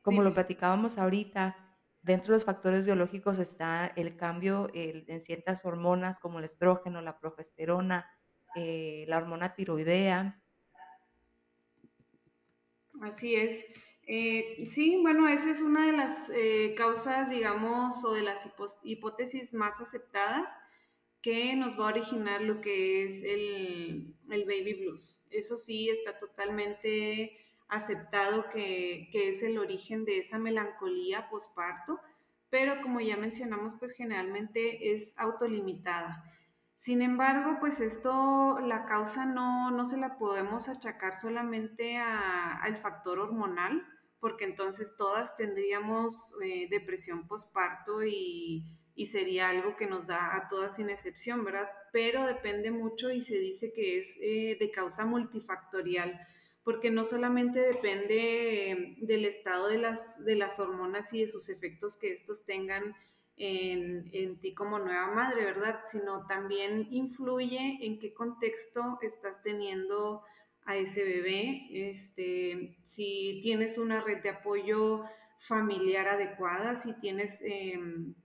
como lo platicábamos ahorita, dentro de los factores biológicos está el cambio en ciertas hormonas como el estrógeno, la progesterona, eh, la hormona tiroidea. Así es. Eh, sí, bueno, esa es una de las eh, causas, digamos, o de las hipótesis más aceptadas que nos va a originar lo que es el, baby blues. Eso sí está totalmente aceptado que, es el origen de esa melancolía posparto, pero como ya mencionamos, pues generalmente es autolimitada. Sin embargo, pues esto, la causa no, no se la podemos achacar solamente al factor hormonal, porque entonces todas tendríamos eh, depresión posparto y y sería algo que nos da a todas sin excepción, ¿verdad? Pero depende mucho y se dice que es eh, de causa multifactorial, porque no solamente depende em, del estado de las, de las hormonas y de sus efectos que estos tengan en, en, ti como nueva madre, ¿verdad? Sino también influye en qué contexto estás teniendo a ese bebé, este, si tienes una red de apoyo familiar adecuada, si tienes... Em,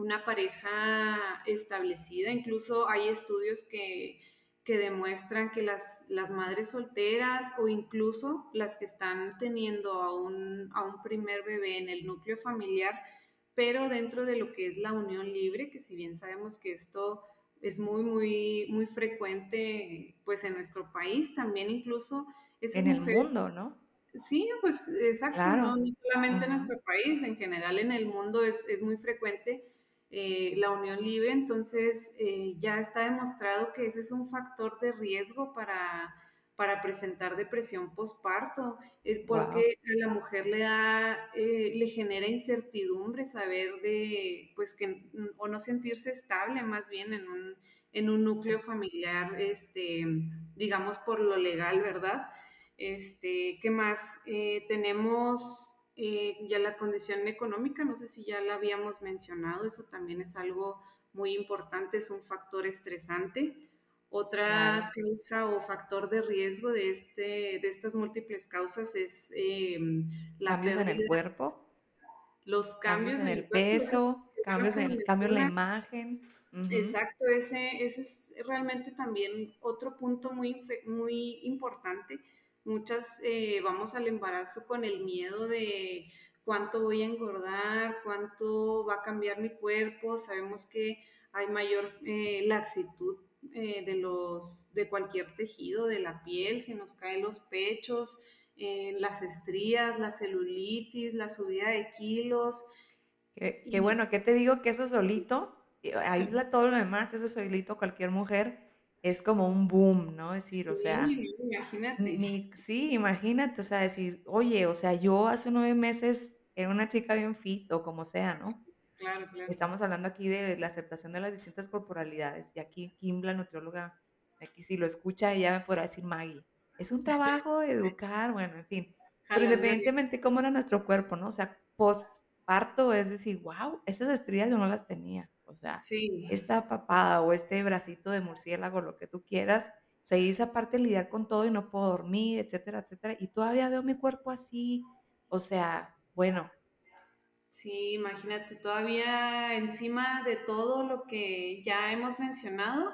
una pareja establecida. Incluso hay estudios que, demuestran que las, las, madres solteras o incluso las que están teniendo a un, a un primer bebé en el núcleo familiar, pero dentro de lo que es la unión libre, que si bien sabemos que esto es muy, muy, muy frecuente pues en nuestro país, también incluso... en el mundo, ¿no? Sí, pues exacto, no, solamente en nuestro país, en general en el mundo es, es muy frecuente eh, la unión libre, entonces eh, ya está demostrado que ese es un factor de riesgo para, para presentar depresión postparto, porque a la mujer le da, eh, le genera incertidumbre saber de, pues que, o no sentirse estable más bien en un, en un núcleo familiar, este, digamos por lo legal, ¿verdad? Este, ¿qué más? tenemos eh, ya la condición económica, no sé si ya la habíamos mencionado, eso también es algo muy importante, es un factor estresante. Otra causa o factor de riesgo de, este, de estas múltiples causas es eh, la cambios en el cuerpo, los cambios, en el, peso, cambios en el cambio en la imagen. Exacto, ese, ese es realmente también otro punto muy, muy importante Muchas eh, vamos al embarazo con el miedo de cuánto voy a engordar, cuánto va a cambiar mi cuerpo. Sabemos que hay mayor eh, laxitud eh, de, los, de cualquier tejido, de la piel, se nos caen los pechos, eh, las estrías, la celulitis, la subida de kilos. Que, bueno, ¿qué te digo? Que eso solito, aísla todo lo demás, eso solito cualquier mujer es como un boom, ¿no? Decir, o sea, imagínate. sí, imagínate, o sea, decir, oye, o sea, yo hace nueve meses era una chica bien fit o como sea, ¿no? Claro, claro. Estamos hablando aquí de la aceptación de las distintas corporalidades y aquí Kim, la nutrióloga, aquí si lo escucha ella me podrá decir Maggie. Es un trabajo educar, bueno, en fin. Pero independientemente de cómo era nuestro cuerpo, ¿no? O sea, postparto es decir, wow, esas estrías yo no las tenía. O sea, esta papada o este bracito de murciélago, lo que tú quieras, o sea, y esa parte lidiar con todo y no puedo dormir, etcétera, etcétera. Y todavía veo mi cuerpo así. O sea, bueno. Sí, imagínate, todavía encima de todo lo que ya hemos mencionado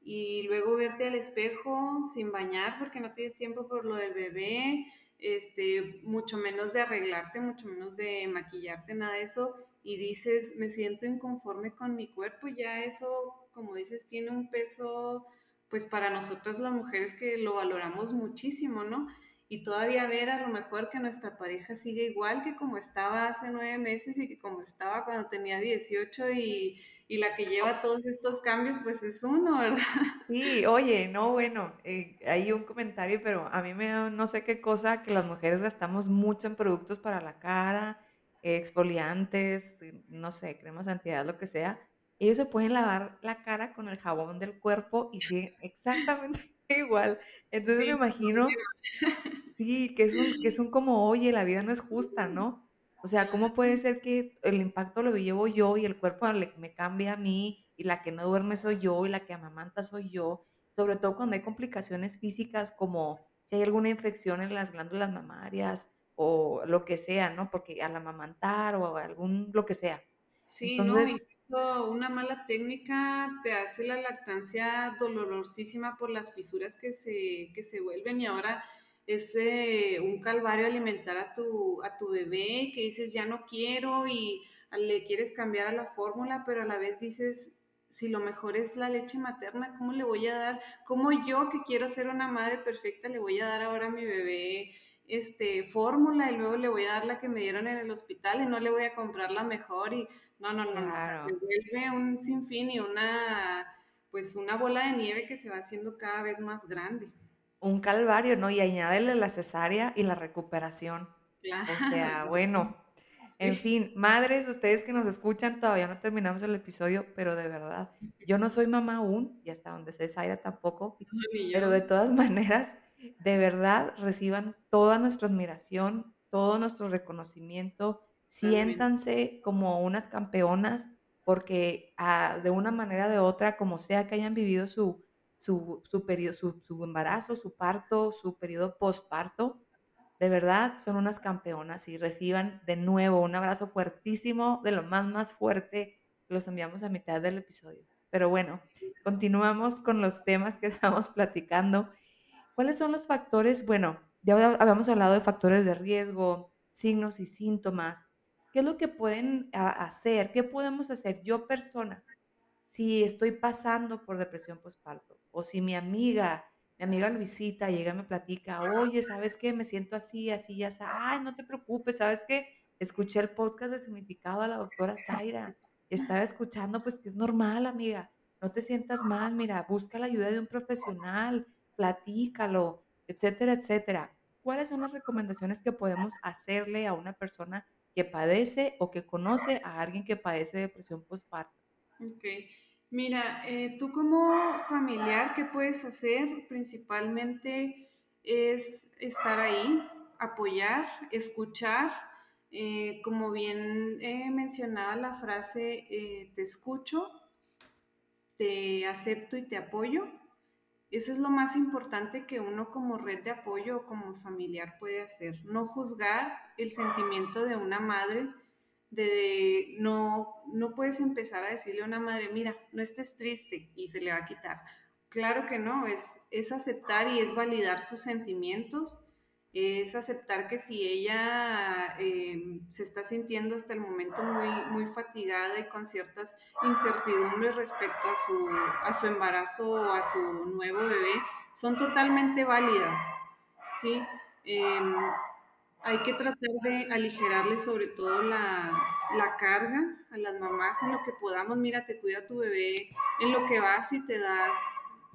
y luego verte al espejo sin bañar porque no tienes tiempo por lo del bebé, este, mucho menos de arreglarte, mucho menos de maquillarte, nada de eso y dices, me siento inconforme con mi cuerpo, ya eso, como dices, tiene un peso, pues para nosotras las mujeres que lo valoramos muchísimo, ¿no? Y todavía ver a lo mejor que nuestra pareja sigue igual que como estaba hace nueve meses y que como estaba cuando tenía 18 y, y la que lleva todos estos cambios, pues es uno, ¿verdad? Sí, oye, no, bueno, eh, hay un comentario, pero a mí me da no sé qué cosa que las mujeres gastamos mucho en productos para la cara, exfoliantes, no sé, cremas antiedad, lo que sea, ellos se pueden lavar la cara con el jabón del cuerpo y siguen exactamente igual. Entonces me imagino, sí, que es, un, que es un como, oye, la vida no es justa, ¿no? O sea, ¿cómo puede ser que el impacto lo llevo yo y el cuerpo me cambia a mí y la que no duerme soy yo y la que amamanta soy yo? Sobre todo cuando hay complicaciones físicas como si hay alguna infección en las glándulas mamarias o lo que sea, ¿no? Porque al amamantar o algún, lo que sea. Sí, Entonces, no, una mala técnica te hace la lactancia dolorosísima por las fisuras que se, que se vuelven y ahora es eh, un calvario alimentar a tu, a tu bebé que dices ya no quiero y le quieres cambiar a la fórmula, pero a la vez dices, si lo mejor es la leche materna, ¿cómo le voy a dar? ¿Cómo yo que quiero ser una madre perfecta le voy a dar ahora a mi bebé este, fórmula y luego le voy a dar la que me dieron en el hospital y no le voy a comprar la mejor y no, no, no, se vuelve un sinfín y una, pues una bola de nieve que se va haciendo cada vez más grande. Un calvario, ¿no? Y añádele la cesárea y la recuperación. O sea, bueno, en fin, madres, ustedes que nos escuchan, todavía no terminamos el episodio, pero de verdad, yo no soy mamá aún, y hasta donde se Zaira tampoco, pero de todas maneras, de verdad reciban toda nuestra admiración, todo nuestro reconocimiento, siéntanse como unas campeonas, porque ah, de una manera o de otra, como sea que hayan vivido su, su, su, periodo, su, embarazo, su parto, su periodo postparto, de verdad son unas campeonas y reciban de nuevo un abrazo fuertísimo, de lo más, más fuerte. Los enviamos a mitad del episodio. Pero bueno, continuamos con los temas que estamos platicando. ¿Cuáles son los factores? Bueno, ya habíamos hablado de factores de riesgo, signos y síntomas. ¿Qué es lo que pueden hacer? ¿Qué podemos hacer yo persona si estoy pasando por depresión postparto? O si mi amiga, mi amiga Luisita llega y me platica, oye, ¿sabes qué? Me siento así, así, ya Ay, no te preocupes, ¿sabes qué? Escuché el podcast de significado a la doctora Zaira. Estaba escuchando, pues que es normal, amiga. No te sientas mal, mira, busca la ayuda de un profesional platícalo, etcétera, etcétera. ¿Cuáles son las recomendaciones que podemos hacerle a una persona que padece o que conoce a alguien que padece depresión postparto? Ok. Mira, eh, tú como familiar, ¿qué puedes hacer? Principalmente es estar ahí, apoyar, escuchar. Eh, como bien eh, mencionaba la frase, te escucho, te acepto y te apoyo. Eso es lo más importante que uno como red de apoyo o como familiar puede hacer. No juzgar el sentimiento de una madre, de no, no puedes empezar a decirle a una madre, mira, no estés triste y se le va a quitar. claro que no, es, es aceptar y es validar sus sentimientos, es aceptar que si ella eh, se está sintiendo hasta el momento muy, muy fatigada y con ciertas incertidumbres respecto a su, a su embarazo o a su nuevo bebé, son totalmente válidas, ¿sí? Em, hay que tratar de aligerarle sobre todo la, la, carga a las mamás en lo que podamos. Mira, te cuida tu bebé, en lo que vas y te das,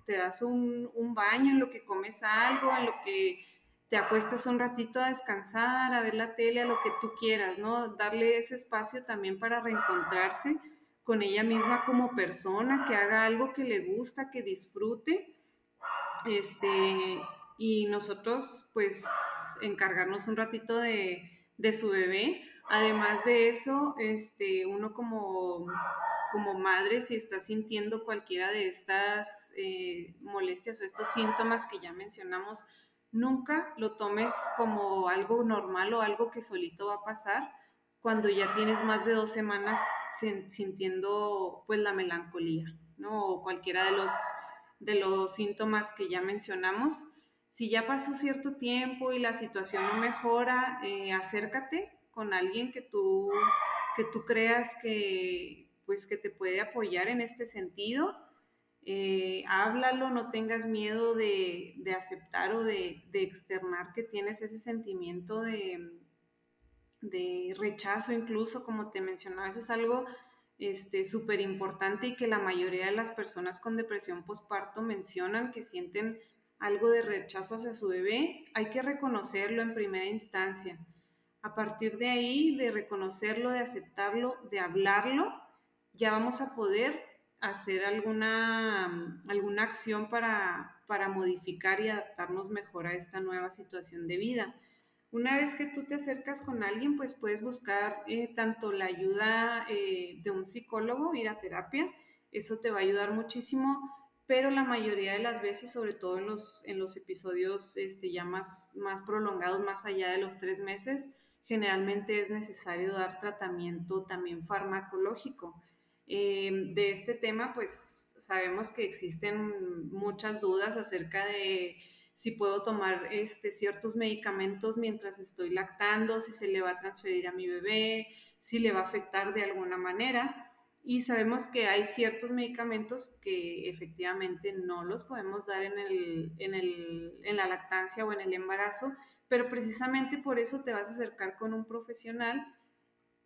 te das un, un baño, en lo que comes algo, en lo que te acuestas un ratito a descansar, a ver la tele, a lo que tú quieras, ¿no? Darle ese espacio también para reencontrarse con ella misma como persona, que haga algo que le gusta, que disfrute. Este, y nosotros, pues, encargarnos un ratito de, de su bebé. Además de eso, este, uno como, como madre, si está sintiendo cualquiera de estas eh, molestias o estos síntomas que ya mencionamos, nunca lo tomes como algo normal o algo que solito va a pasar cuando ya tienes más de dos semanas sintiendo pues la melancolía, ¿no? O cualquiera de los, de los síntomas que ya mencionamos. Si ya pasó cierto tiempo y la situación no mejora, eh, acércate con alguien que tú, que tú creas que, pues, que te puede apoyar en este sentido eh, háblalo, no tengas miedo de, aceptar o de, externar que tienes ese sentimiento de, de, rechazo, incluso como te mencionaba, eso es algo súper este, importante y que la mayoría de las personas con depresión postparto mencionan que sienten algo de rechazo hacia su bebé, hay que reconocerlo en primera instancia. A partir de ahí, de reconocerlo, de aceptarlo, de hablarlo, ya vamos a poder hacer alguna, alguna acción para, para modificar y adaptarnos mejor a esta nueva situación de vida. Una vez que tú te acercas con alguien, pues puedes buscar eh, tanto la ayuda eh, de un psicólogo, ir a terapia, eso te va a ayudar muchísimo, pero la mayoría de las veces, sobre todo en los, en los episodios este, ya más, más prolongados, más allá de los tres meses, generalmente es necesario dar tratamiento también farmacológico. Em, de este tema, pues sabemos que existen muchas dudas acerca de si puedo tomar este, ciertos medicamentos mientras estoy lactando, si se le va a transferir a mi bebé, si le va a afectar de alguna manera. Y sabemos que hay ciertos medicamentos que efectivamente no los podemos dar en, el, en, el, en la lactancia o en el embarazo, pero precisamente por eso te vas a acercar con un profesional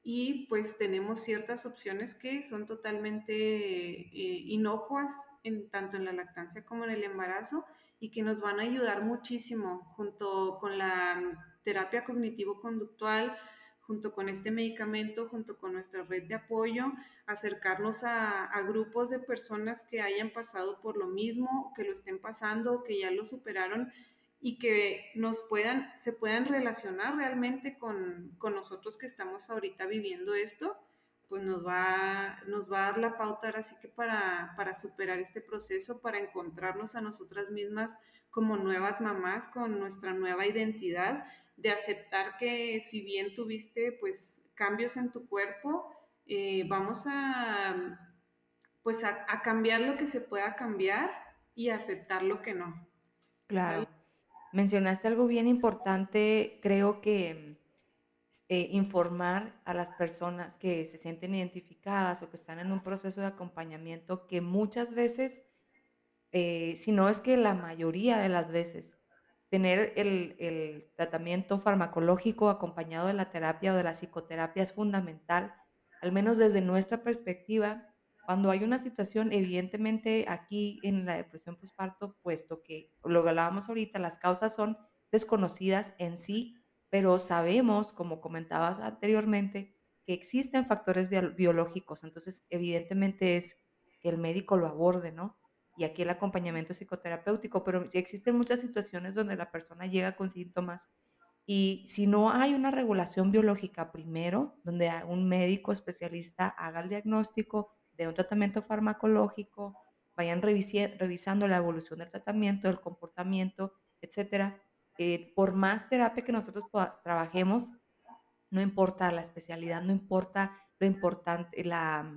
y pues tenemos ciertas opciones que son totalmente eh, inocuas en, tanto en la lactancia como en el embarazo y que nos van a ayudar muchísimo junto con la terapia cognitivo-conductual, junto con este medicamento, junto con nuestra red de apoyo, acercarnos a, a, grupos de personas que hayan pasado por lo mismo, que lo estén pasando, que ya lo superaron y que nos puedan, se puedan relacionar realmente con, con, nosotros que estamos ahorita viviendo esto, pues nos va, nos va a dar la pauta ahora sí que para, para superar este proceso, para encontrarnos a nosotras mismas como nuevas mamás, con nuestra nueva identidad, de aceptar que si bien tuviste pues cambios en tu cuerpo, eh, vamos a pues a, a, cambiar lo que se pueda cambiar y aceptar lo que no. Claro. Mencionaste algo bien importante, creo que eh, informar a las personas que se sienten identificadas o que están en un proceso de acompañamiento que muchas veces, eh, si no es que la mayoría de las veces, tener el, el tratamiento farmacológico acompañado de la terapia o de la psicoterapia es fundamental, al menos desde nuestra perspectiva, cuando hay una situación, evidentemente aquí en la depresión postparto, puesto que lo hablábamos ahorita, las causas son desconocidas en sí, pero sabemos, como comentabas anteriormente, que existen factores biológicos, entonces evidentemente es que el médico lo aborde, ¿no? Y aquí el acompañamiento psicoterapéutico, pero existen muchas situaciones donde la persona llega con síntomas y si no hay una regulación biológica primero, donde un médico especialista haga el diagnóstico, de un tratamiento farmacológico, vayan revisando la evolución del tratamiento, del comportamiento, etcétera. Eh, por más terapia que nosotros trabajemos, no importa la especialidad, no importa lo importante, la,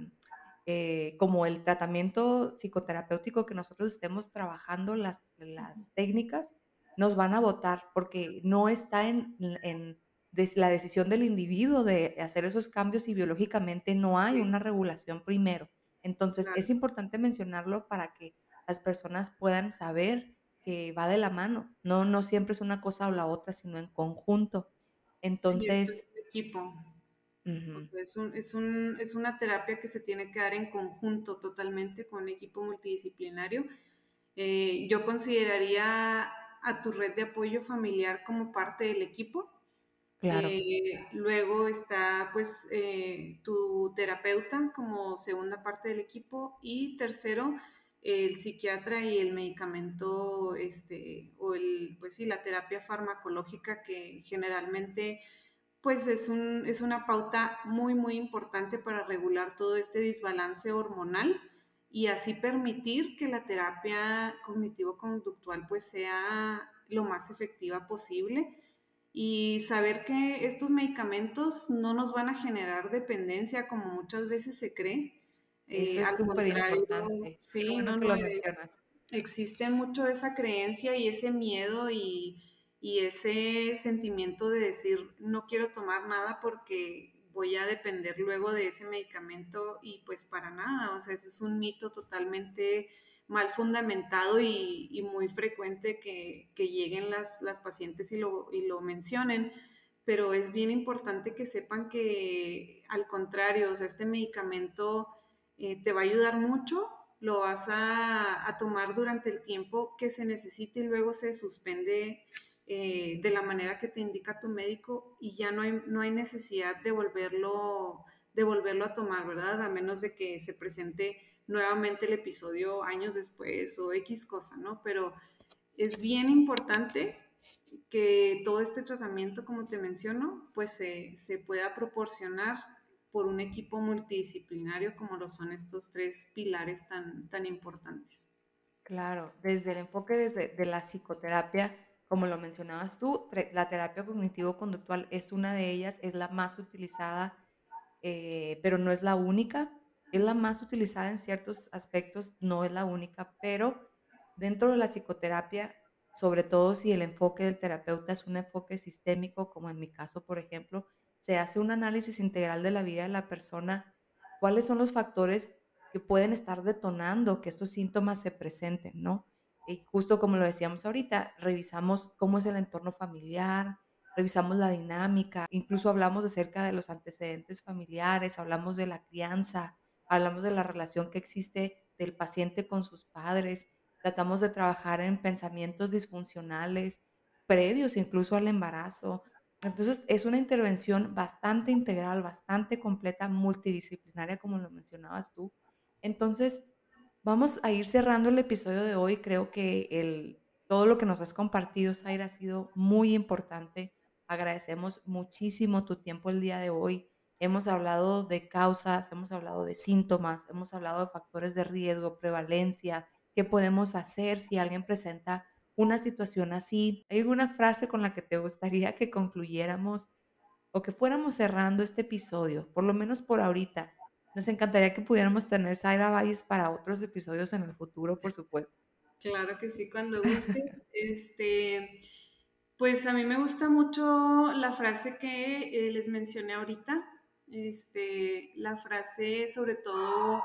eh, como el tratamiento psicoterapéutico que nosotros estemos trabajando, las, las técnicas, nos van a votar porque no está en, en la decisión del individuo de hacer esos cambios y biológicamente no hay una regulación primero. Entonces es importante mencionarlo para que las personas puedan saber que va de la mano. No, no siempre es una cosa o la otra, sino en conjunto. Entonces... Sí, es equipo es, un, es, un, es, una terapia que se tiene que dar en conjunto totalmente con equipo multidisciplinario. Eh, yo consideraría a tu red de apoyo familiar como parte del equipo. Eh, luego está pues eh, tu terapeuta como segunda parte del equipo y tercero el psiquiatra y el medicamento este o el pues sí la terapia farmacológica que generalmente pues es, un, es una pauta muy, muy importante para regular todo este desbalance hormonal y así permitir que la terapia cognitivo-conductual pues sea lo más efectiva posible y saber que estos medicamentos no nos van a generar dependencia como muchas veces se cree. Eso eh, es súper importante. Sí, no, no, existe mucho esa creencia y ese miedo y y ese sentimiento de decir no quiero tomar nada porque voy a depender luego de ese medicamento y pues para nada, o sea, eso es un mito totalmente mal fundamentado y, muy frecuente que, lleguen las, pacientes y lo, mencionen, pero es bien importante que sepan que al contrario, o sea, este medicamento eh, te va a ayudar mucho, lo vas a, a tomar durante el tiempo que se necesite y luego se suspende eh, de la manera que te indica tu médico y ya no hay, no hay necesidad de volverlo, de volverlo a tomar, ¿verdad? A menos de que se presente nuevamente el episodio años después o X cosa, ¿no? Pero es bien importante que todo este tratamiento, como te menciono, pues se, se pueda proporcionar por un equipo multidisciplinario como lo son estos tres pilares tan, tan importantes. Claro, desde el enfoque desde, de la psicoterapia, como lo mencionabas tú, la terapia cognitivo-conductual es una de ellas, es la más utilizada, eh, pero no es la única. Es la más utilizada en ciertos aspectos, no es la única, pero dentro de la psicoterapia, sobre todo si el enfoque del terapeuta es un enfoque sistémico, como en mi caso, por ejemplo, se hace un análisis integral de la vida de la persona, cuáles son los factores que pueden estar detonando que estos síntomas se presenten, ¿no? Y justo como lo decíamos ahorita, revisamos cómo es el entorno familiar, revisamos la dinámica, incluso hablamos acerca de los antecedentes familiares, hablamos de la crianza, hablamos de la relación que existe del paciente con sus padres, tratamos de trabajar en pensamientos disfuncionales previos incluso al embarazo. Entonces es una intervención bastante integral, bastante completa, multidisciplinaria, como lo mencionabas tú. Entonces, Vamos a ir cerrando el episodio de hoy. Creo que el, todo lo que nos has compartido, Zaira, ha sido muy importante. Agradecemos muchísimo tu tiempo el día de hoy. Hemos hablado de causas, hemos hablado de síntomas, hemos hablado de factores de riesgo, prevalencia, qué podemos hacer si alguien presenta una situación así. ¿Hay alguna frase con la que te gustaría que concluyéramos o que fuéramos cerrando este episodio, por lo menos por ahorita? Nos encantaría que pudiéramos tener Zaira Valles para otros episodios en el futuro, por supuesto. Claro que sí, cuando gustes. este, pues a mí me gusta mucho la frase que eh, les mencioné ahorita. Este, la frase sobre todo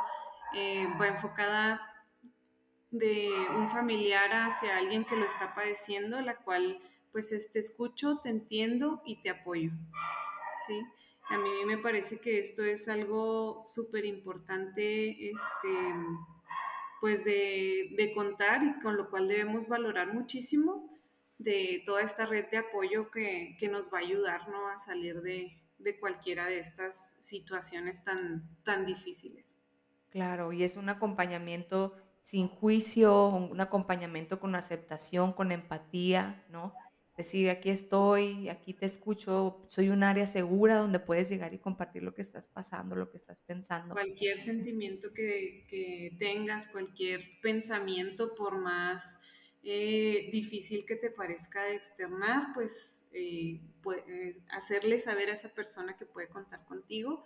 eh, va enfocada de un familiar hacia alguien que lo está padeciendo, la cual pues te escucho, te entiendo y te apoyo. ¿sí? A mí me parece que esto es algo súper importante, este, pues de, contar y con lo cual debemos valorar muchísimo de toda esta red de apoyo que, nos va a ayudar ¿no? a salir de, cualquiera de estas situaciones tan, tan difíciles. Claro, y es un acompañamiento sin juicio, un acompañamiento con aceptación, con empatía, ¿no? decir, aquí estoy, aquí te escucho, soy un área segura donde puedes llegar y compartir lo que estás pasando, lo que estás pensando. Cualquier sentimiento que, tengas, cualquier pensamiento, por más eh, difícil que te parezca de externar, pues eh, eh, hacerle saber a esa persona que puede contar contigo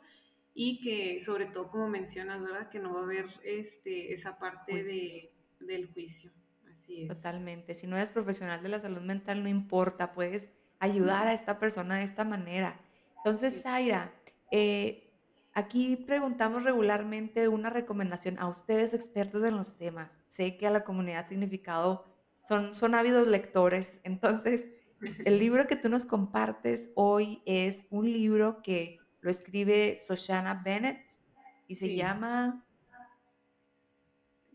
y que sobre todo como mencionas, ¿verdad? Que no va a haber este, esa parte de, del juicio. Así es. Totalmente. Si no eres profesional de la salud mental, no importa, puedes ayudar a esta persona de esta manera. Entonces, Zaira, eh, aquí preguntamos regularmente una recomendación a ustedes expertos en los temas. Sé que a la comunidad significado son, son ávidos lectores, entonces el libro que tú nos compartes hoy es un libro que lo escribe Soshana Bennett y se llama...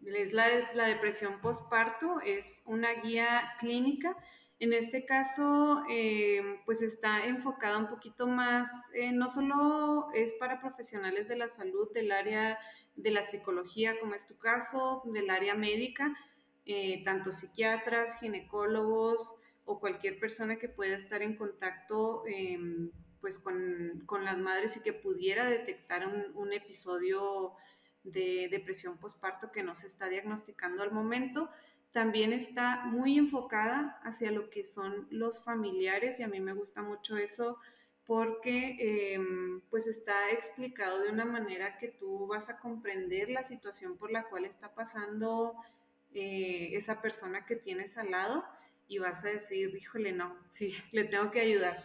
Es la, la depresión postparto, es una guía clínica. En este caso, eh, pues está enfocada un poquito más, eh, no solo es para profesionales de la salud, del área de la psicología, como es tu caso, del área médica, eh, tanto psiquiatras, ginecólogos o cualquier persona que pueda estar en contacto em, pues con, con, las madres y que pudiera detectar un, episodio de depresión postparto que no se está diagnosticando al momento. También está muy enfocada hacia lo que son los familiares y a mí me gusta mucho eso porque eh, pues está explicado de una manera que tú vas a comprender la situación por la cual está pasando eh, esa persona que tienes al lado y vas a decir, híjole, no, sí, le tengo que ayudar.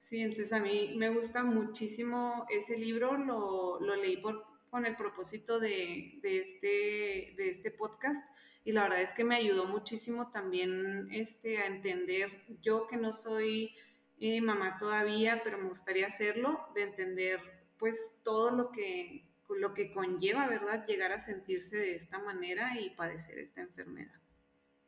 Sí, entonces a mí me gusta muchísimo ese libro, lo, lo leí por, con el propósito de, de, este, de este podcast y la verdad es que me ayudó muchísimo también este, a entender, yo que no soy eh, mamá todavía, pero me gustaría hacerlo, de entender pues todo lo que, lo que conlleva, ¿verdad? Llegar a sentirse de esta manera y padecer esta enfermedad.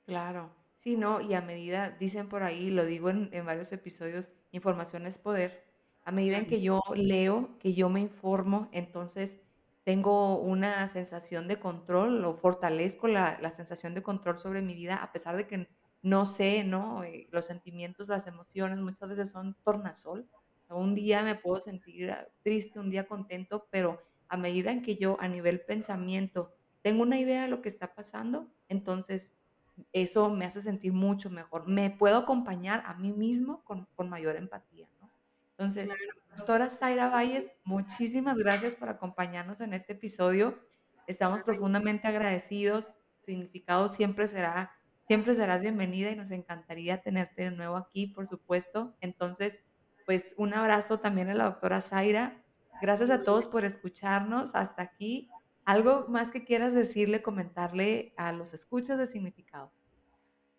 Claro, sí, ¿no? Y a medida, dicen por ahí, lo digo en, en varios episodios, información es poder. A medida en que yo leo, que yo me informo, entonces tengo una sensación de control o fortalezco la, la, sensación de control sobre mi vida a pesar de que no sé, ¿no? Eh, los sentimientos, las emociones muchas veces son tornasol. Un día me puedo sentir ah, triste, un día contento, pero a medida en que yo a nivel pensamiento tengo una idea de lo que está pasando, entonces eso me hace sentir mucho mejor. Me puedo acompañar a mí mismo con, con mayor empatía, ¿no? Entonces, doctora Zaira Valles, muchísimas gracias por acompañarnos en este episodio. Estamos profundamente agradecidos. Significado siempre será, siempre serás bienvenida y nos encantaría tenerte de nuevo aquí, por supuesto. Entonces, pues un abrazo también a la doctora Zaira. Gracias a todos por escucharnos hasta aquí. ¿Algo más que quieras decirle, comentarle a los escuchas de significado?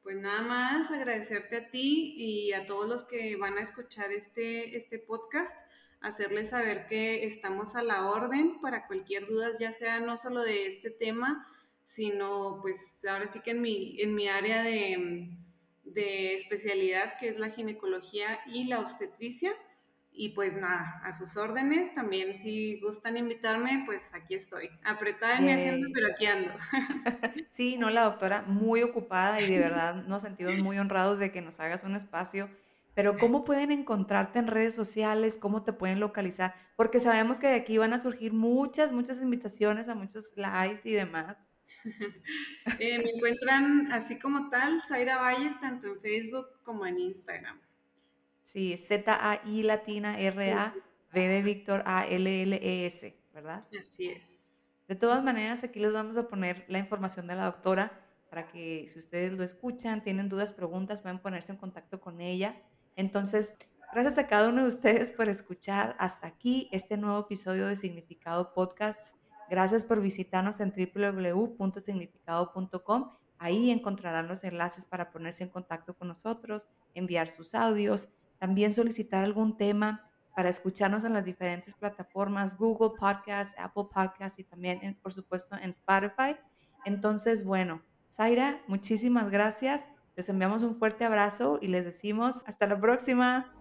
Pues nada más agradecerte a ti y a todos los que van a escuchar este, este podcast, hacerles saber que estamos a la orden para cualquier duda, ya sea no solo de este tema, sino pues ahora sí que en mi, en mi área de, de especialidad, que es la ginecología y la obstetricia y pues nada, a sus órdenes. También si gustan invitarme, pues aquí estoy. Apretada en mi agenda, pero aquí ando. Sí, no, la doctora muy ocupada y de verdad nos sentimos muy honrados de que nos hagas un espacio. Pero ¿cómo pueden encontrarte en redes sociales? ¿Cómo te pueden localizar? Porque sabemos que de aquí van a surgir muchas, muchas invitaciones a muchos lives y demás. Eh, me encuentran así como tal, Zaira Valles, tanto en Facebook como en Instagram. Sí, Z-A-I latina R-A, V de Víctor A-L-L-E-S, ¿verdad? Así es. De todas maneras, aquí les vamos a poner la información de la doctora para que si ustedes lo escuchan, tienen dudas, preguntas, pueden ponerse en contacto con ella. Entonces, gracias a cada uno de ustedes por escuchar hasta aquí este nuevo episodio de Significado Podcast. Gracias por visitarnos en www.significado.com. Ahí encontrarán los enlaces para ponerse en contacto con nosotros, enviar sus audios, también solicitar algún tema para escucharnos en las diferentes plataformas, Google Podcast, Apple Podcast y también, por supuesto, en Spotify. Entonces, bueno, Zaira, muchísimas gracias. Les enviamos un fuerte abrazo y les decimos hasta la próxima.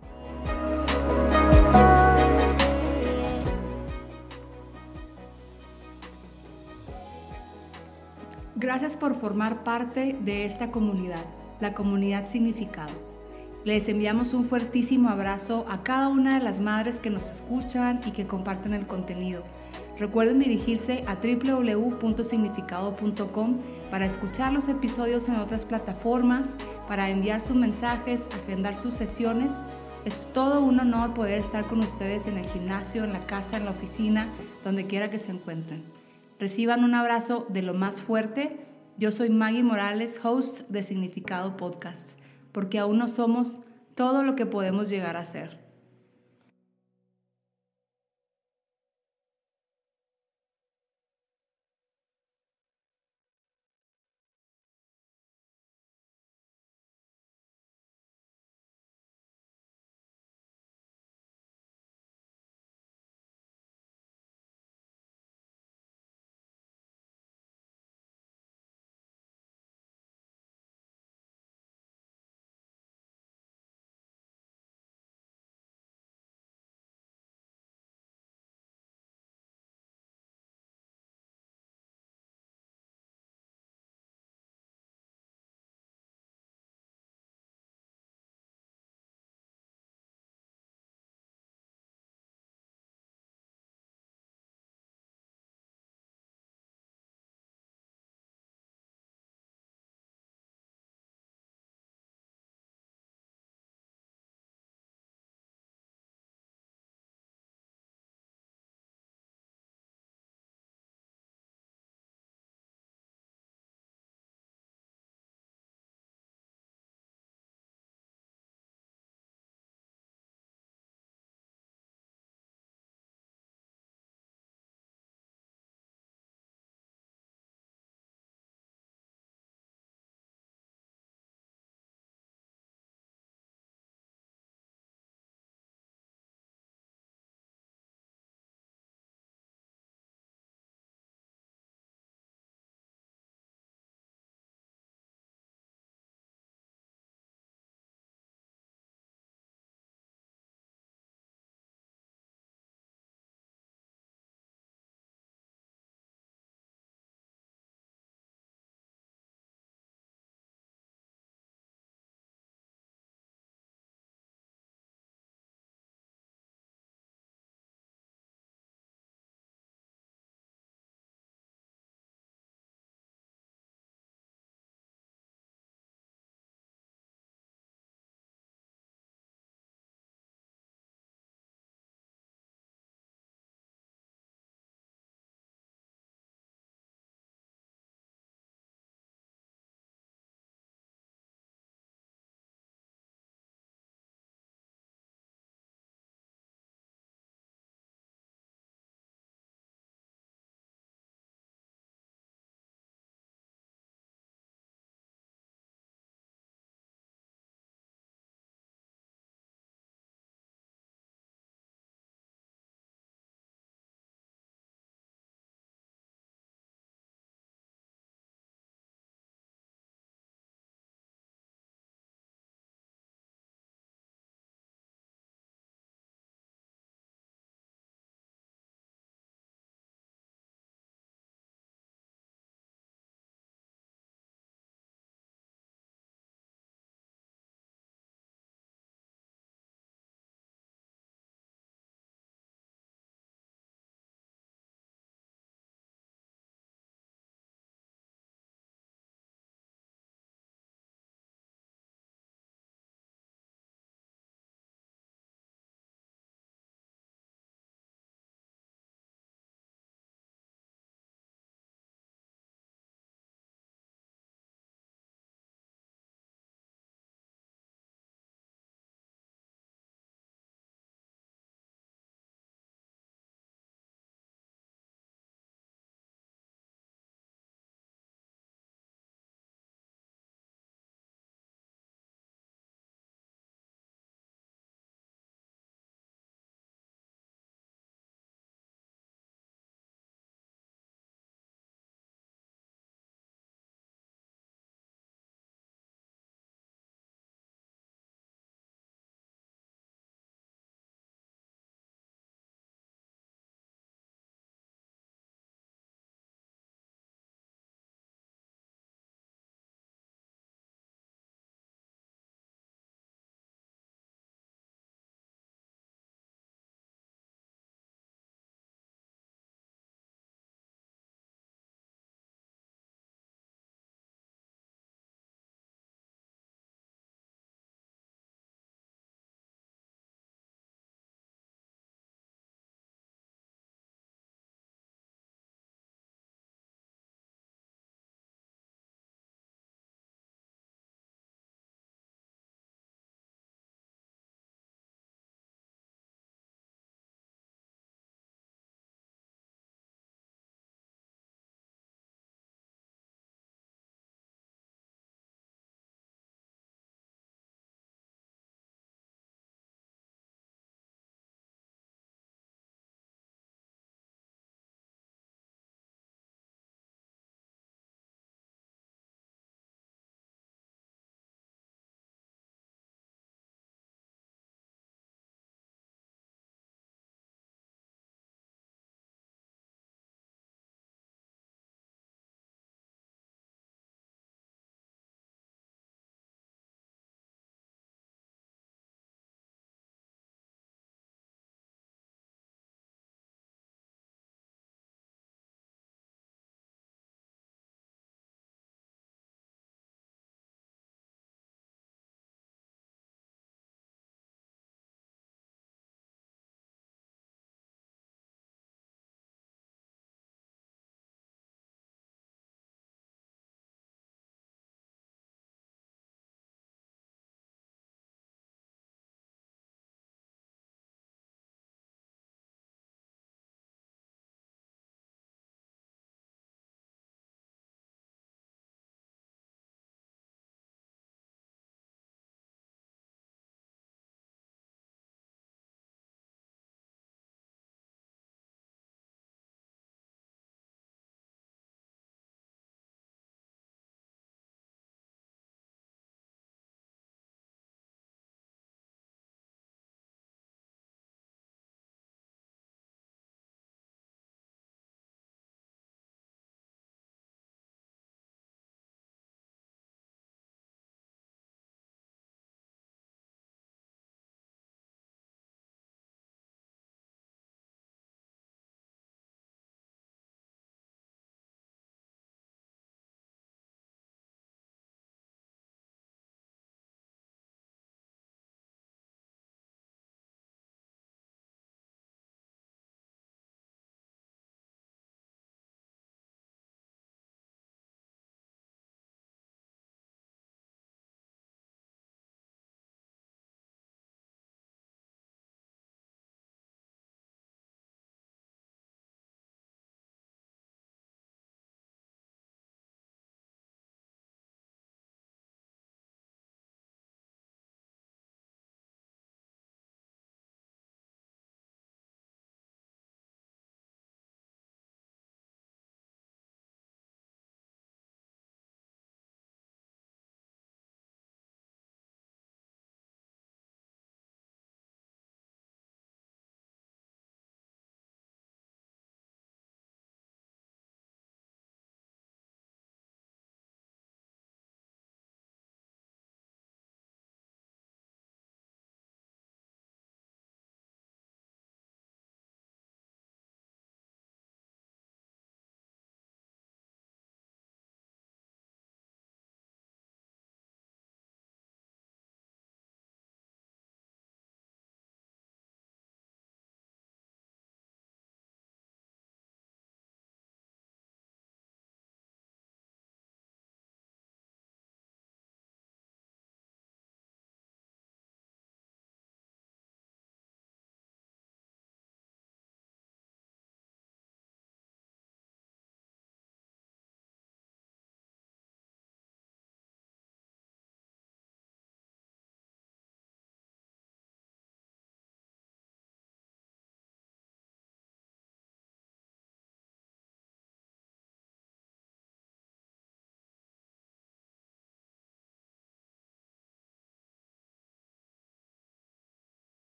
Gracias por formar parte de esta comunidad, la comunidad significado. Les enviamos un fuertísimo abrazo a cada una de las madres que nos escuchan y que comparten el contenido. Recuerden dirigirse a www.significado.com para escuchar los episodios en otras plataformas, para enviar sus mensajes, agendar sus sesiones. Es todo un honor poder estar con ustedes en el gimnasio, en la casa, en la oficina, donde quiera que se encuentren. Reciban un abrazo de lo más fuerte. Yo soy Maggie Morales, host de Significado Podcast porque aún no somos todo lo que podemos llegar a ser.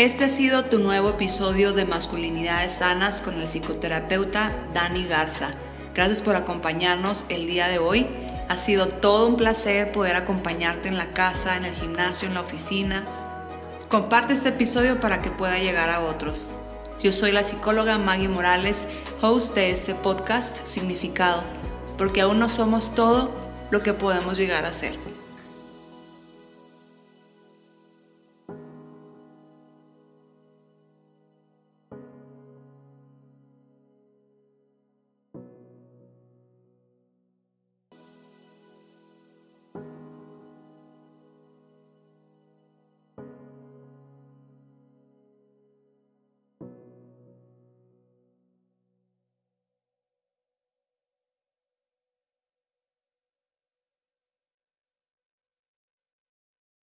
Este ha sido tu nuevo episodio de Masculinidades Sanas con el psicoterapeuta Dani Garza. Gracias por acompañarnos el día de hoy. Ha sido todo un placer poder acompañarte en la casa, en el gimnasio, en la oficina. Comparte este episodio para que pueda llegar a otros. Yo soy la psicóloga Maggie Morales, host de este podcast Significado, porque aún no somos todo lo que podemos llegar a ser.